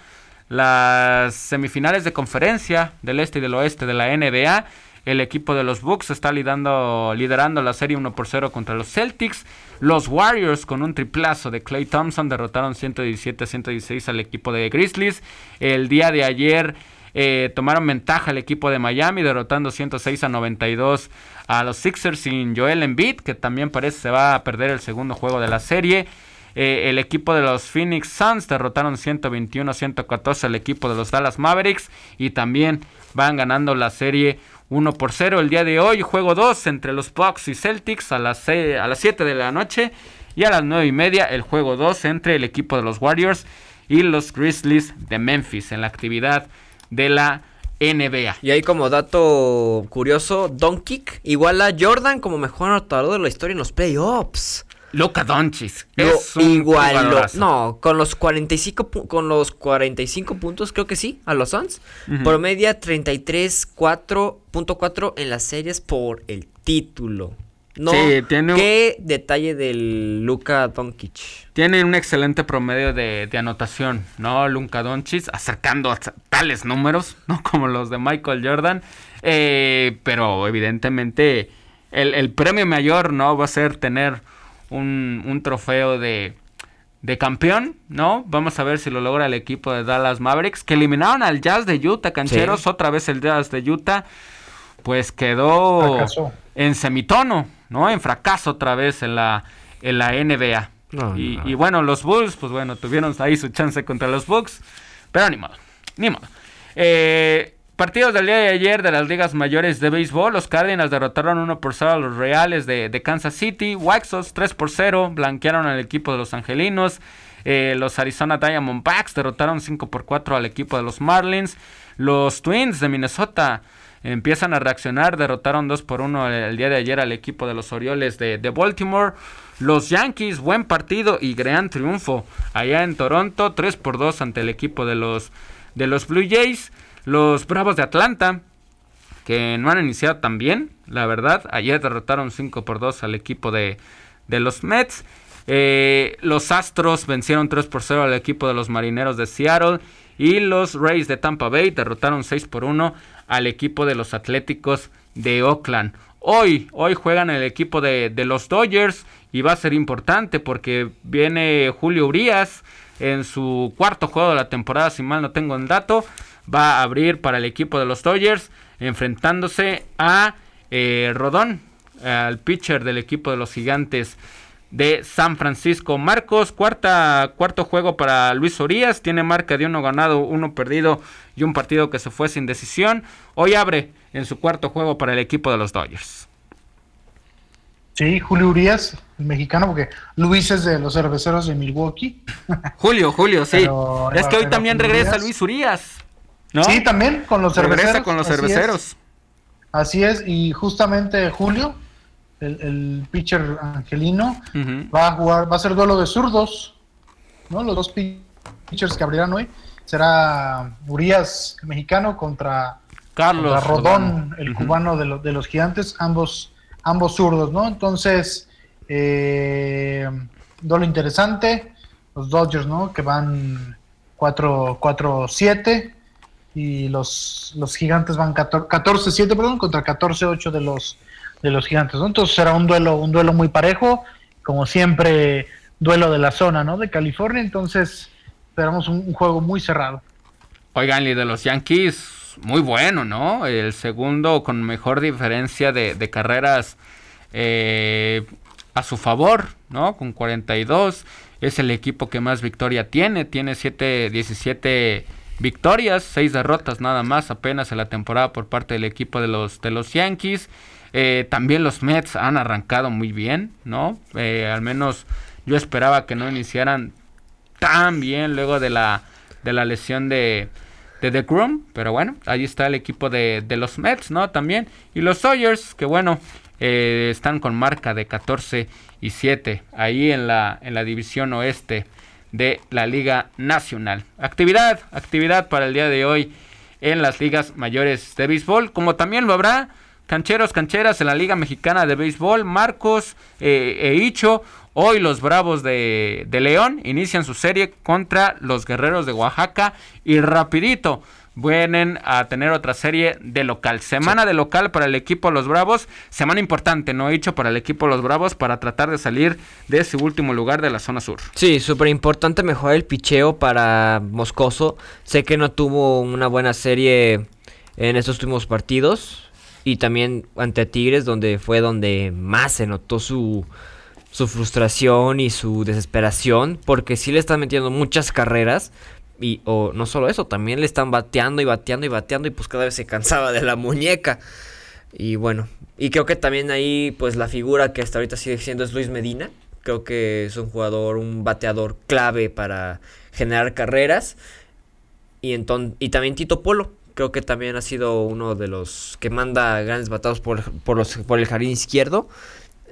las semifinales de conferencia del este y del oeste de la NBA. El equipo de los Bucks está liderando, liderando la serie 1 por 0 contra los Celtics. Los Warriors con un triplazo de Clay Thompson derrotaron 117-116 al equipo de Grizzlies. El día de ayer eh, tomaron ventaja al equipo de Miami derrotando 106 a 92 a los Sixers sin Joel Embiid que también parece se va a perder el segundo juego de la serie. Eh, el equipo de los Phoenix Suns derrotaron 121-114 al equipo de los Dallas Mavericks y también van ganando la serie 1 por 0 el día de hoy. Juego 2 entre los Bucks y Celtics a las, a las 7 de la noche. Y a las 9 y media el juego 2 entre el equipo de los Warriors y los Grizzlies de Memphis en la actividad de la NBA. Y ahí como dato curioso, Doncic igual a Jordan como mejor anotador de la historia en los playoffs. Luka Doncic. Es igual, no, con los 45 con los 45 puntos creo que sí a los Suns. Por media 33 4.4 en las series por el título. No, tiene qué detalle del Luka Doncic. Tiene un excelente promedio de, anotación, ¿no? Luka Doncic acercando a tales números, <laughs> ¿no? Como los de Michael Jordan. Eh, pero evidentemente el, el premio mayor, ¿no? Va a ser tener un, trofeo de, de campeón, ¿no? Vamos a ver si lo logra el equipo de Dallas Mavericks, que eliminaron al Jazz de Utah, cancheros, otra vez el Jazz de Utah, pues quedó en semitono, ¿no? En fracaso otra vez en la, en la NBA. y, y, bueno, los Bulls, pues bueno, tuvieron ahí su chance contra los Bucks, pero ni modo, ni modo. Eh, Partidos del día de ayer de las ligas mayores de béisbol. Los Cardinals derrotaron 1 por 0 a los Reales de, Kansas City. Waxos 3 por 0 blanquearon al equipo de los Angelinos. Eh, los Arizona Diamondbacks derrotaron 5 por 4 al equipo de los Marlins. Los Twins de Minnesota empiezan a reaccionar. Derrotaron 2 por 1 el, día de ayer al equipo de los Orioles de, Baltimore. Los Yankees, buen partido y gran triunfo allá en Toronto. 3 por 2 ante el equipo de los, de los Blue Jays. Los Bravos de Atlanta, que no han iniciado tan bien, la verdad. Ayer derrotaron 5 por 2 al equipo de, los Mets. Eh, los Astros vencieron 3 por 0 al equipo de los Marineros de Seattle. Y los Rays de Tampa Bay derrotaron 6 por 1 al equipo de los Atléticos de Oakland. Hoy, hoy juegan el equipo de, de, los Dodgers y va a ser importante porque viene Julio Urias en su cuarto juego de la temporada, si mal no tengo el dato va a abrir para el equipo de los Dodgers, enfrentándose a eh, Rodón, al pitcher del equipo de los Gigantes de San Francisco. Marcos, cuarta, cuarto juego para Luis Orías, tiene marca de uno ganado, uno perdido y un partido que se fue sin decisión. Hoy abre en su cuarto juego para el equipo de los Dodgers. Sí, Julio Urias, el mexicano, porque Luis es de los cerveceros de Milwaukee. <laughs> Julio, Julio, sí. es que hoy también regresa Luis Urias. Sí, también con los cerveceros. con los cerveceros. Así es, y justamente Julio, el, pitcher angelino, va a jugar, va a ser duelo de zurdos, ¿no? Los dos pitchers que abrirán hoy será Urias, el mexicano, contra Carlos Rodón, el cubano de, de, los gigantes, ambos, ambos zurdos, ¿no? Entonces, eh, duelo interesante, los Dodgers, ¿no? Que van 4-7 y los, los gigantes van 14-7, perdón, contra 14-8 de los, de los gigantes. Entonces será un duelo, un duelo muy parejo, como siempre, duelo de la zona, ¿no? De California, entonces esperamos un, juego muy cerrado. Oigan, y de los Yankees, muy bueno, ¿no? El segundo con mejor diferencia de, carreras eh, a su favor, ¿no? Con 42. Es el equipo que más victoria tiene, tiene 7, 17 victorias, seis derrotas nada más apenas en la temporada por parte del equipo de los, de los Yankees. Eh, también los Mets han arrancado muy bien, ¿no? Eh, al menos yo esperaba que no iniciaran tan bien luego de la, de la lesión de, de The Groom, pero bueno, ahí está el equipo de, de los Mets, ¿no? También. Y los Sawyers, que bueno, eh, están con marca de 14 y 7 ahí en la, en la división oeste de la Liga Nacional. Actividad, actividad para el día de hoy en las ligas mayores de béisbol, como también lo habrá cancheros, cancheras en la Liga Mexicana de Béisbol, Marcos eh, e Icho. Hoy los Bravos de, de León inician su serie contra los Guerreros de Oaxaca y rapidito vienen a tener otra serie de local. Semana de local para el equipo Los Bravos. Semana importante, ¿no? He dicho para el equipo Los Bravos para tratar de salir de ese último lugar de la zona sur. Sí, súper importante mejorar el picheo para Moscoso. Sé que no tuvo una buena serie en estos últimos partidos. Y también ante Tigres, donde fue donde más se notó su su frustración y su desesperación, porque sí le están metiendo muchas carreras. Y, o no solo eso, también le están bateando y bateando y bateando y pues cada vez se cansaba de la muñeca. Y bueno, y creo que también ahí pues la figura que hasta ahorita sigue siendo es Luis Medina. Creo que es un jugador, un bateador clave para generar carreras. Y, y también Tito Polo, creo que también ha sido uno de los que manda grandes batados por, por, los, por el jardín izquierdo.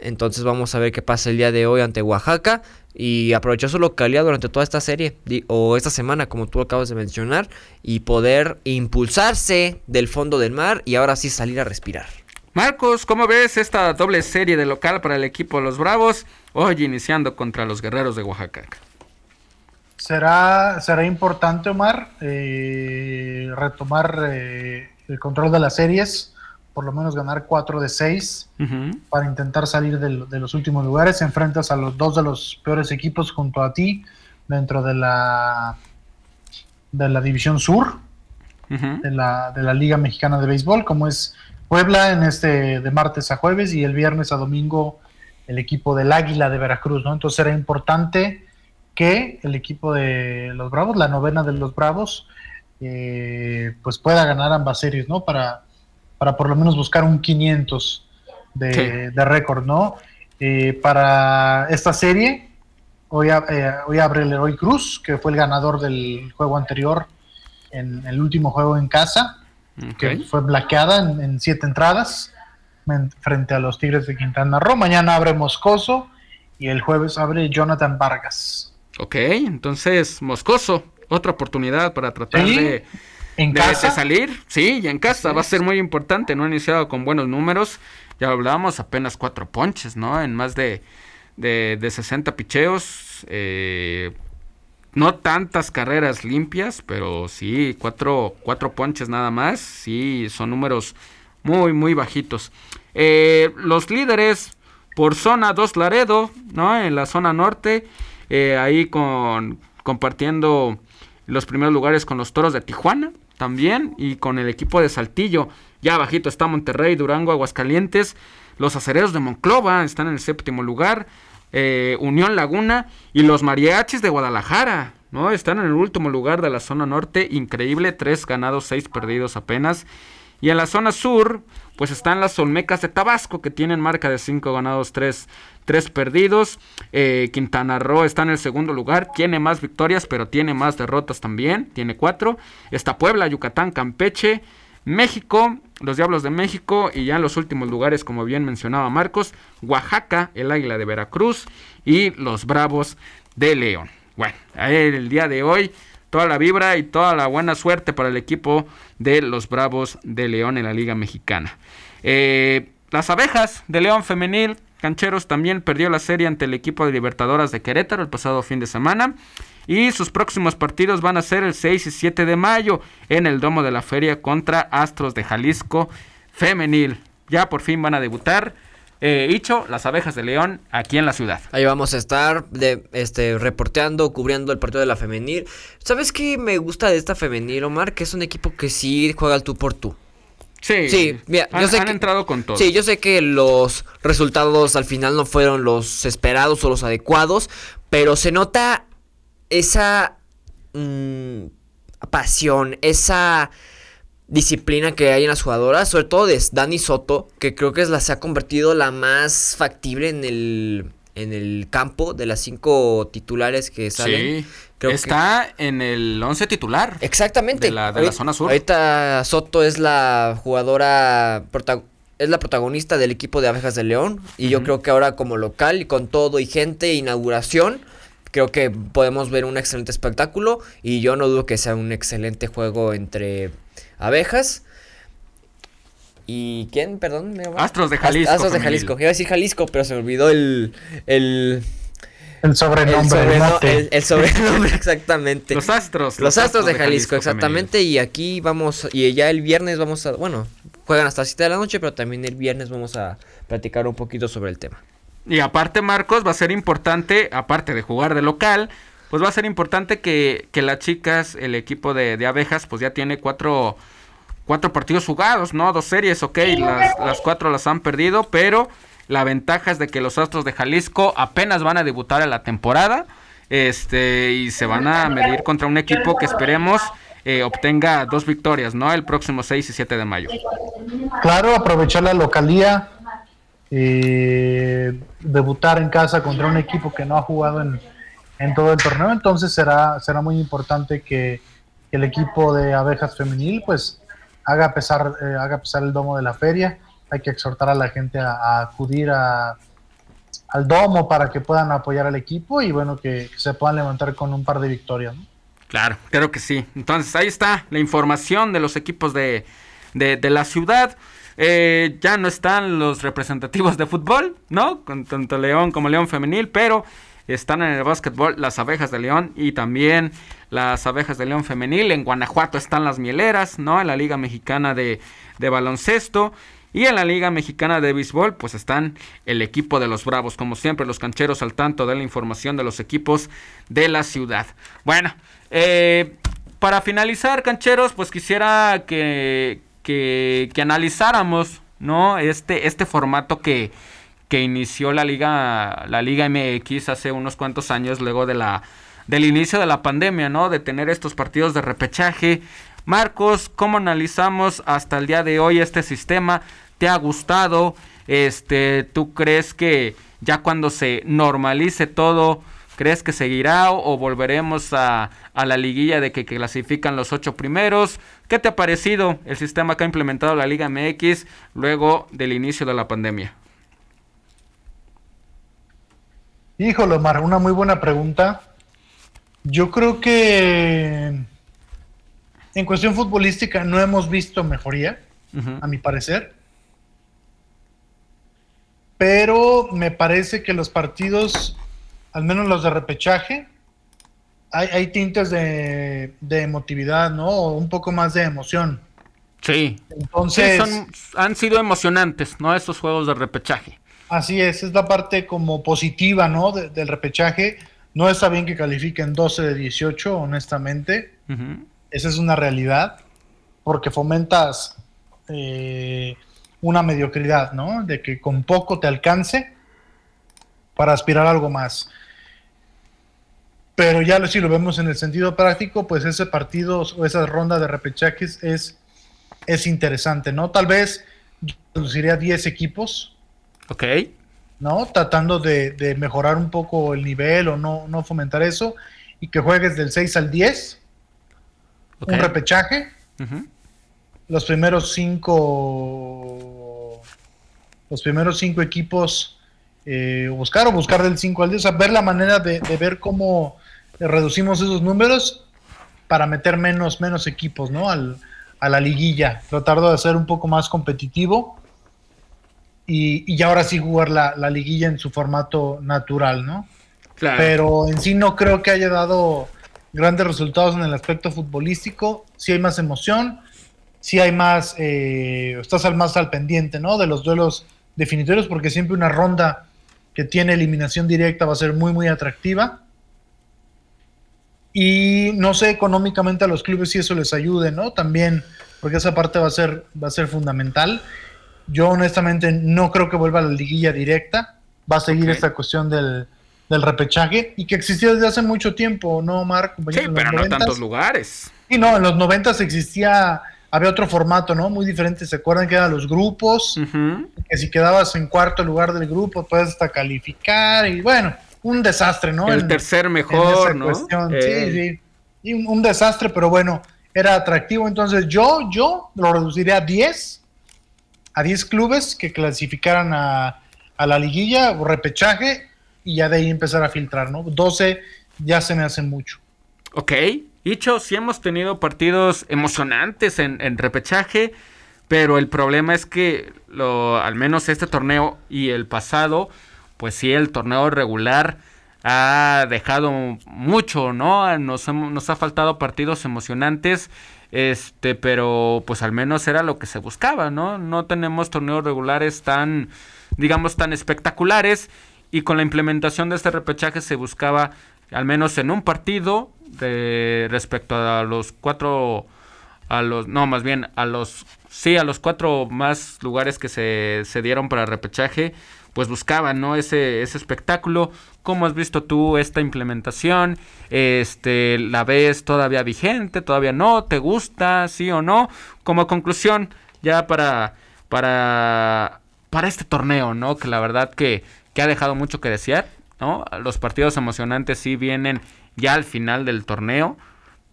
Entonces vamos a ver qué pasa el día de hoy ante Oaxaca y aprovechar su localidad durante toda esta serie o esta semana como tú acabas de mencionar y poder impulsarse del fondo del mar y ahora sí salir a respirar. Marcos, ¿cómo ves esta doble serie de local para el equipo de los Bravos hoy iniciando contra los Guerreros de Oaxaca? Será, será importante, Omar, eh, retomar eh, el control de las series por lo menos ganar 4 de 6 para intentar salir de, los últimos lugares. Enfrentas a los dos de los peores equipos junto a ti dentro de la de la división sur de, la, de la Liga Mexicana de Béisbol, como es Puebla en este de martes a jueves y el viernes a domingo el equipo del Águila de Veracruz, ¿no? Entonces era importante que el equipo de los Bravos, la novena de los Bravos, eh, pues pueda ganar ambas series, ¿no? Para para por lo menos buscar un 500 de, récord, ¿no? Eh, para esta serie, hoy, eh, hoy abre el Heroy Cruz, que fue el ganador del juego anterior en el último juego en casa, que fue blaqueada en, siete entradas frente a los Tigres de Quintana Roo. Mañana abre Moscoso y el jueves abre Jonathan Vargas. Ok, entonces Moscoso, otra oportunidad para tratar de ¿En casa? salir, sí, y en casa va a ser muy importante, no ha iniciado con buenos números, ya hablábamos, apenas cuatro ponches, ¿no? En más de, de, 60 picheos, eh, no tantas carreras limpias, pero sí, cuatro, cuatro ponches nada más, sí, son números muy, muy bajitos. Eh, los líderes por zona 2 Laredo, ¿no? En la zona norte, eh, ahí con compartiendo los primeros lugares con los Toros de Tijuana, también y con el equipo de Saltillo. Ya bajito está Monterrey, Durango, Aguascalientes. Los acereros de Monclova están en el séptimo lugar. Eh, Unión Laguna y los mariachis de Guadalajara, ¿no? Están en el último lugar de la zona norte. Increíble, tres ganados, seis perdidos apenas. Y en la zona sur, pues están las Olmecas de Tabasco, que tienen marca de cinco ganados, tres tres perdidos. Eh, Quintana Roo está en el segundo lugar, tiene más victorias, pero tiene más derrotas también, tiene cuatro. Está Puebla, Yucatán, Campeche, México, los Diablos de México y ya en los últimos lugares, como bien mencionaba Marcos, Oaxaca, el Águila de Veracruz y los Bravos de León. Bueno, el día de hoy toda la vibra y toda la buena suerte para el equipo de los Bravos de León en la Liga Mexicana. Eh, las abejas de León Femenil Cancheros también perdió la serie ante el equipo de Libertadoras de Querétaro el pasado fin de semana. Y sus próximos partidos van a ser el 6 y 7 de mayo en el Domo de la Feria contra Astros de Jalisco Femenil. Ya por fin van a debutar. Eh, Hicho, las abejas de León, aquí en la ciudad. Ahí vamos a estar de, este, reporteando, cubriendo el partido de la femenil. ¿Sabes qué me gusta de esta femenil, Omar? Que es un equipo que sí juega al tú por tú. Sí, sí mira, han, yo sé que, entrado con todo. Sí, yo sé que los resultados al final no fueron los esperados o los adecuados, pero se nota esa mm, pasión, esa disciplina que hay en las jugadoras, sobre todo de Dani Soto, que creo que es la se ha convertido la más factible en el en el campo de las cinco titulares que salen. Sí. Está en el 11 titular. Exactamente. De la, de la zona sur. Ahorita Soto es la jugadora es la protagonista del equipo de Abejas de León y yo creo que ahora como local y con todo y gente inauguración creo que podemos ver un excelente espectáculo y yo no dudo que sea un excelente juego entre abejas ¿Y quién? Perdón. Astros de Jalisco. Astros de Jalisco. Iba a decir Jalisco, pero se me olvidó el, el, el sobrenombre. El, sobrenombre, <laughs> exactamente. Los Astros. Los, Astros, de Jalisco, exactamente. Y aquí vamos, y ya el viernes vamos a, bueno, juegan hasta las 7 de la noche, pero también el viernes vamos a platicar un poquito sobre el tema. Y aparte, Marcos, va a ser importante, aparte de jugar de local, pues va a ser importante que, que las chicas, el equipo de, de abejas, pues ya tiene cuatro, cuatro partidos jugados, ¿no? Dos series, ok, las, las cuatro las han perdido, pero La ventaja es de que los Astros de Jalisco apenas van a debutar en la temporada. Este, y se van a medir contra un equipo que esperemos eh, obtenga dos victorias, ¿no? El próximo 6 y 7 de mayo. Claro, aprovechar la localía, eh, debutar en casa contra un equipo que no ha jugado en, en todo el torneo, entonces será, será muy importante que, el equipo de abejas femenil pues haga pesar, eh, haga pesar el domo de la feria. Hay que exhortar a la gente a, acudir al domo para que puedan apoyar al equipo y bueno, que, se puedan levantar con un par de victorias. Claro, creo que sí. Entonces ahí está la información de los equipos de, de, la ciudad. Eh, ya no están los representativos de fútbol, ¿no? Con tanto León como León Femenil, pero están en el básquetbol las abejas de León y también las abejas de León femenil. En Guanajuato están las mieleras, ¿no? En la Liga Mexicana de, de Baloncesto. Y en la Liga Mexicana de Béisbol, pues están el equipo de los Bravos, como siempre, los cancheros al tanto de la información de los equipos de la ciudad. Bueno, eh, para finalizar, cancheros, pues quisiera que, que, que analizáramos, ¿no? Este, este formato que, que inició la Liga, la Liga MX hace unos cuantos años luego de la, del inicio de la pandemia, ¿no? De tener estos partidos de repechaje. Marcos, ¿cómo analizamos hasta el día de hoy este sistema? ¿Te ha gustado? Este, ¿tú crees que ya cuando se normalice todo, crees que seguirá o, volveremos a, a, la liguilla de que, que, clasifican los ocho primeros? ¿Qué te ha parecido el sistema que ha implementado la Liga MX luego del inicio de la pandemia? Híjole, Omar, una muy buena pregunta. Yo creo que en cuestión futbolística no hemos visto mejoría, a mi parecer. Pero me parece que los partidos, al menos los de repechaje, hay, tintes de, emotividad, ¿no? O un poco más de emoción. Sí. Entonces. han sido emocionantes, ¿no? Estos juegos de repechaje. Así es, es la parte como positiva, ¿no? del repechaje. No está bien que califiquen 12 de 18, honestamente. Esa es una realidad, porque fomentas eh, una mediocridad, ¿no? De que con poco te alcance para aspirar a algo más. Pero ya si lo vemos en el sentido práctico, pues ese partido o esa ronda de repechajes es, es interesante, ¿no? Tal vez yo reduciría 10 equipos Ok. ¿No? Tratando de, mejorar un poco el nivel o no, no fomentar eso. Y que juegues del 6 al 10. Un repechaje. Los primeros cinco. Los primeros cinco equipos. Eh, buscar o buscar del 5 al 10. O sea, ver la manera de, ver cómo reducimos esos números para meter menos, menos equipos, ¿no? Al, a la liguilla. Tratar de hacer un poco más competitivo y, ahora sí jugar la, liguilla en su formato natural, ¿no? Claro. Pero en sí no creo que haya dado grandes resultados en el aspecto futbolístico. Sí hay más emoción, sí hay más, eh, estás al más al pendiente, ¿no? De los duelos definitorios, porque siempre una ronda que tiene eliminación directa va a ser muy, muy atractiva. Y no sé económicamente a los clubes si eso les ayude, ¿no? También, porque esa parte va a ser, va a ser fundamental. Yo honestamente no creo que vuelva a la liguilla directa. Va a seguir esta cuestión del, repechaje y que existía desde hace mucho tiempo, ¿no, Marc? Sí, pero no en tantos lugares. Sí, no, en los noventas existía, había otro formato, ¿no? Muy diferente. ¿Se acuerdan que eran los grupos? Que si quedabas en cuarto lugar del grupo, puedes hasta calificar y bueno, un desastre, ¿no? El tercer mejor, ¿no? Sí, eh. sí. Y un, un, desastre, pero bueno, era atractivo. Entonces yo, yo lo reduciría a 10 a 10 clubes que clasificaran a, la liguilla o repechaje y ya de ahí empezar a filtrar, ¿no? 12 ya se me hace mucho. Ok, dicho, sí hemos tenido partidos emocionantes en, repechaje, pero el problema es que lo, al menos este torneo y el pasado, pues sí, el torneo regular ha dejado mucho, ¿no? Nos, nos ha faltado partidos emocionantes este, pero pues al menos era lo que se buscaba, ¿no? No tenemos torneos regulares tan, digamos, tan espectaculares. Y con la implementación de este repechaje se buscaba, al menos en un partido, de respecto a los cuatro, a los, no, más bien a los, sí, a los cuatro más lugares que se, se dieron para repechaje, pues buscaban, ¿no? Ese, ese espectáculo. ¿Cómo has visto tú esta implementación? Este, ¿La ves todavía vigente? ¿Todavía no? ¿Te gusta? ¿Sí o no? Como conclusión, ya para, para, para este torneo, ¿no? Que la verdad que, que ha dejado mucho que desear, ¿no? Los partidos emocionantes sí vienen ya al final del torneo,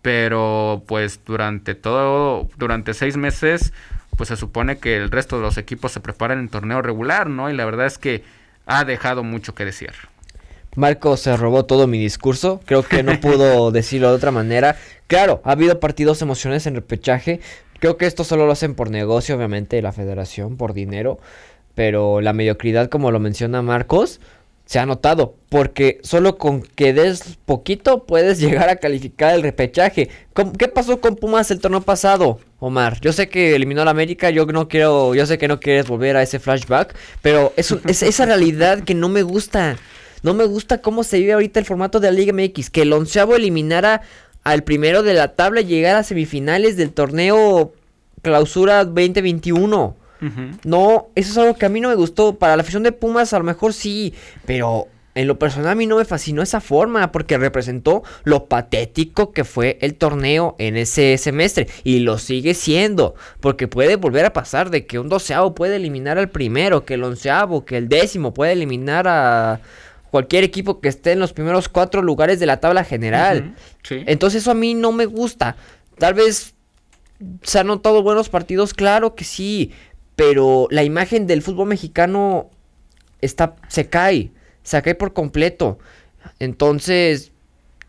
pero pues durante todo, durante seis meses pues se supone que el resto de los equipos se preparan en torneo regular, ¿no? Y la verdad es que ha dejado mucho que decir. Marco se robó todo mi discurso, creo que no pudo <laughs> decirlo de otra manera. Claro, ha habido partidos emocionales en repechaje. Creo que esto solo lo hacen por negocio, obviamente, la federación, por dinero. Pero la mediocridad, como lo menciona Marcos, se ha notado, porque solo con que des poquito puedes <laughs> llegar a calificar el repechaje. ¿Qué pasó con Pumas el torneo pasado, Omar? Yo sé que eliminó a la América, yo no quiero, yo sé que no quieres volver a ese flashback, pero es, es esa realidad que no me gusta. No me gusta cómo se vive ahorita el formato de la Liga MX, que el onceavo eliminara al primero de la tabla y llegara a semifinales del torneo clausura 2021. No, eso es algo que a mí no me gustó. Para la afición de Pumas a lo mejor sí, pero en lo personal a mí no me fascinó esa forma porque representó lo patético que fue el torneo en ese semestre y lo sigue siendo porque puede volver a pasar de que un doceavo puede eliminar al primero, que el onceavo, que el décimo puede eliminar a cualquier equipo que esté en los primeros cuatro lugares de la tabla general. Entonces eso a mí no me gusta. Tal vez se han notado buenos partidos, claro que sí, pero la imagen del fútbol mexicano está se cae, se cae por completo. Entonces,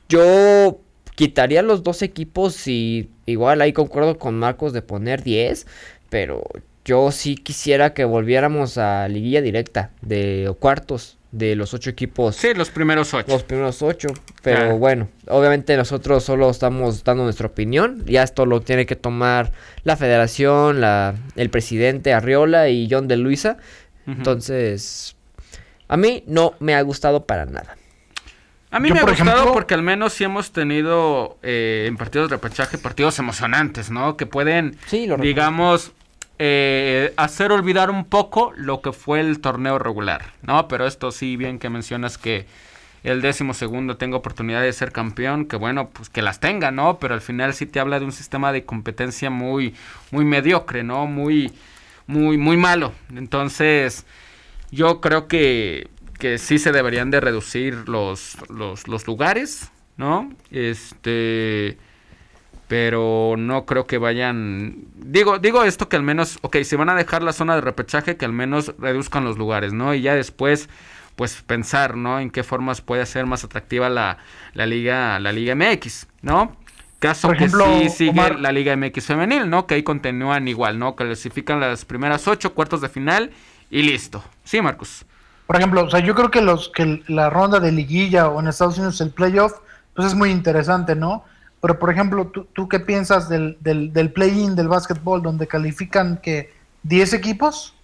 yo quitaría los dos equipos y igual ahí concuerdo con Marcos de poner 10, pero yo sí quisiera que volviéramos a liguilla directa de cuartos de los ocho equipos. Sí, los primeros ocho. Los primeros ocho. Pero bueno, obviamente nosotros solo estamos dando nuestra opinión. Ya esto lo tiene que tomar la federación, la, el presidente Arriola y John de Luisa. Entonces, a mí no me ha gustado para nada. A mí me ha gustado porque al menos sí hemos tenido eh, en partidos de repechaje partidos emocionantes, ¿no? Que pueden, digamos, eh, hacer olvidar un poco lo que fue el torneo regular, ¿no? Pero esto sí, bien que mencionas que el décimo segundo tenga oportunidad de ser campeón, que bueno, pues que las tenga, ¿no? Pero al final sí te habla de un sistema de competencia muy, muy mediocre, ¿no? Muy, muy, muy malo. Entonces, yo creo que, que sí se deberían de reducir los, los, los lugares, ¿no? Este pero no creo que vayan digo digo esto que al menos ok si van a dejar la zona de repechaje que al menos reduzcan los lugares no y ya después pues pensar no en qué formas puede ser más atractiva la, la liga la liga MX no caso que sí sigue la liga MX femenil no que ahí continúan igual no clasifican las primeras ocho cuartos de final y listo. Sí Marcos. Por ejemplo o sea yo creo que los que la ronda de liguilla o en Estados Unidos el playoff pues es muy interesante no pero, por ejemplo, ¿tú, tú qué piensas del, del, del play-in del básquetbol donde califican que 10 equipos?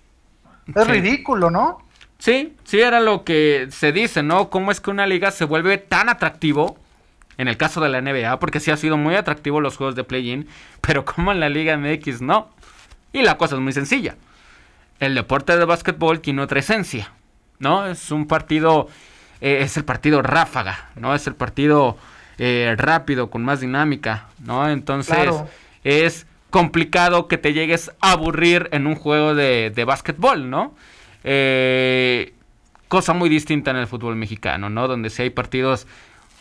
Es ridículo, ¿no? Sí, sí era lo que se dice, ¿no? ¿Cómo es que una liga se vuelve tan atractivo? En el caso de la NBA, porque sí ha sido muy atractivo los juegos de play-in, pero como en la Liga MX no. Y la cosa es muy sencilla. El deporte de básquetbol tiene otra esencia, ¿no? Es un partido, eh, es el partido ráfaga, ¿no? Es el partido eh, rápido, con más dinámica, ¿no? Entonces es complicado que te llegues a aburrir en un juego de, de básquetbol, ¿no? Eh, cosa muy distinta en el fútbol mexicano, ¿no? Donde si hay partidos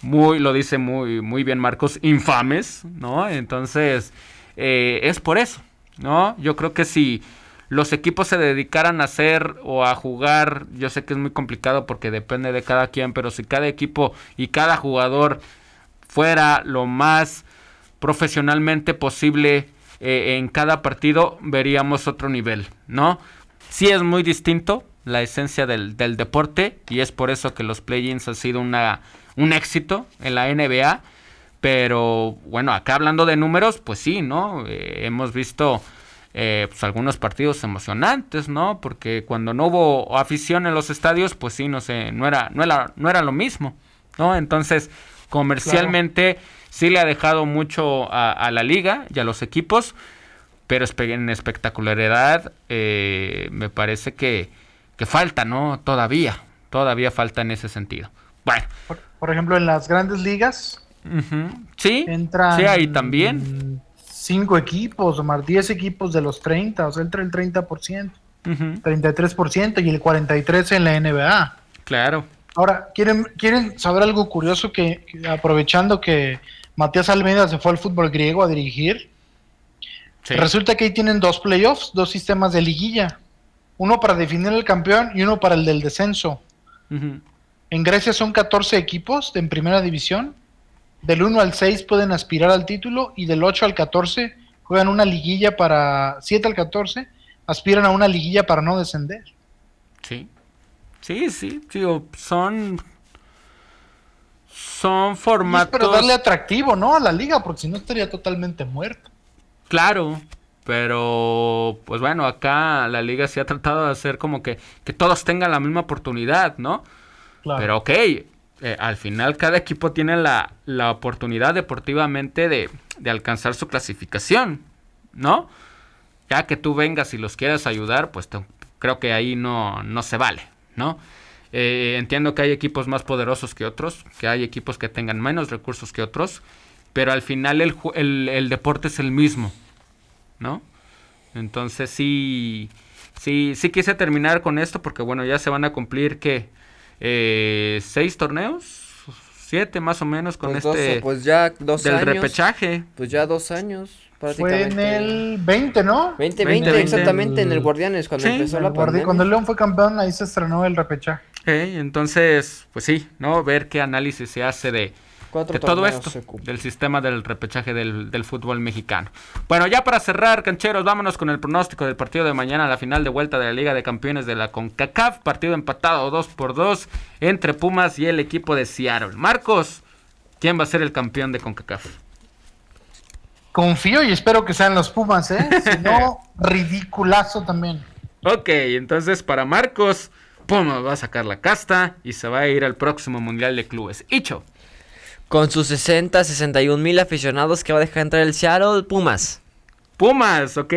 muy, lo dice muy, muy bien Marcos, infames, ¿no? Entonces, eh, es por eso, ¿no? Yo creo que si los equipos se dedicaran a hacer o a jugar, yo sé que es muy complicado porque depende de cada quien, pero si cada equipo y cada jugador fuera lo más profesionalmente posible eh, en cada partido, veríamos otro nivel, ¿no? Sí es muy distinto la esencia del, deporte y es por eso que los play-ins han sido una, un éxito en la NBA. Pero bueno, acá hablando de números, pues sí, ¿no? Eh, hemos visto eh, pues algunos partidos emocionantes, ¿no? Porque cuando no hubo afición en los estadios, pues sí, no sé, no era, no era, no era lo mismo, ¿no? Entonces, Comercialmente sí le ha dejado mucho a, la liga y a los equipos, pero en espectacularidad eh, me parece que, que falta, ¿no? Todavía, todavía falta en ese sentido. Bueno. Por, ejemplo, en las grandes ligas. Sí, entran sí, ahí también. Cinco equipos, más 10 equipos de los 30, o sea, entra el 30%, uh 33% y el 43% en la NBA. Claro. Ahora, ¿quieren, ¿quieren saber algo curioso que, aprovechando que Matías Almeida se fue al fútbol griego a dirigir? Resulta que ahí tienen dos playoffs, dos sistemas de liguilla. Uno para definir el campeón y uno para el del descenso. En Grecia son 14 equipos en primera división. Del 1 al 6 pueden aspirar al título y del 8 al 14 juegan una liguilla para... 7 al 14 aspiran a una liguilla para no descender. Sí. Sí, sí, son son formatos. Pero darle atractivo, ¿no? A la liga, porque si no estaría totalmente muerto. Claro, pero pues bueno, acá la liga se ha tratado de hacer como que, que todos tengan la misma oportunidad, ¿no? Claro. Pero ok, eh, al final cada equipo tiene la, la oportunidad deportivamente de, de, alcanzar su clasificación, ¿no? Ya que tú vengas y los quieras ayudar, pues creo que ahí no, no se vale, ¿no? Eh, entiendo que hay equipos más poderosos que otros, que hay equipos que tengan menos recursos que otros, pero al final el, el, deporte es el mismo, ¿no? Entonces sí, sí, sí quise terminar con esto porque bueno, ya se van a cumplir que eh, seis torneos, siete más o menos con pues este... pues ya dos del repechaje. Pues ya dos años. Fue en el 20, ¿no? 2020, exactamente, en el Guardianes, cuando empezó la pandemia. Cuando el León fue campeón, ahí se estrenó el repechaje. entonces, pues sí, ¿no? Ver qué análisis se hace de, todo esto, del sistema del repechaje del, del, fútbol mexicano. Bueno, ya para cerrar, cancheros, vámonos con el pronóstico del partido de mañana, la final de vuelta de la Liga de Campeones de la CONCACAF, partido empatado 2 por 2 entre Pumas y el equipo de Seattle. Marcos, ¿quién va a ser el campeón de CONCACAF? Confío y espero que sean los Pumas, ¿eh? Si no, <laughs> ridiculazo también. Ok, entonces para Marcos, Pumas va a sacar la casta y se va a ir al próximo Mundial de Clubes. Hicho. Con sus 60, 61 mil aficionados que va a dejar entrar el Seattle, Pumas. Pumas, ok.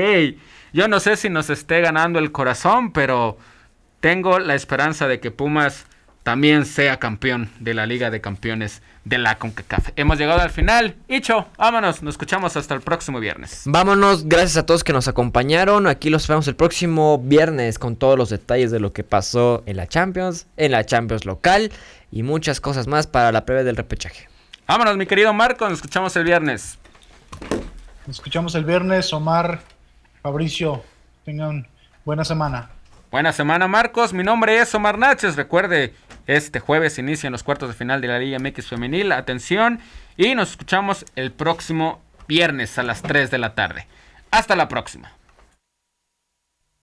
Yo no sé si nos esté ganando el corazón, pero tengo la esperanza de que Pumas también sea campeón de la Liga de Campeones de la CONCACAF. Hemos llegado al final. Hicho, vámonos, nos escuchamos hasta el próximo viernes. Vámonos, gracias a todos que nos acompañaron. Aquí los vemos el próximo viernes con todos los detalles de lo que pasó en la Champions, en la Champions local y muchas cosas más para la previa del repechaje. Vámonos, mi querido Marco, nos escuchamos el viernes. Nos escuchamos el viernes, Omar, Fabricio, tengan buena semana. Buena semana, Marcos. Mi nombre es Omar Naches. Recuerde, este jueves inician los cuartos de final de la Liga MX Femenil. Atención. Y nos escuchamos el próximo viernes a las 3 de la tarde. Hasta la próxima.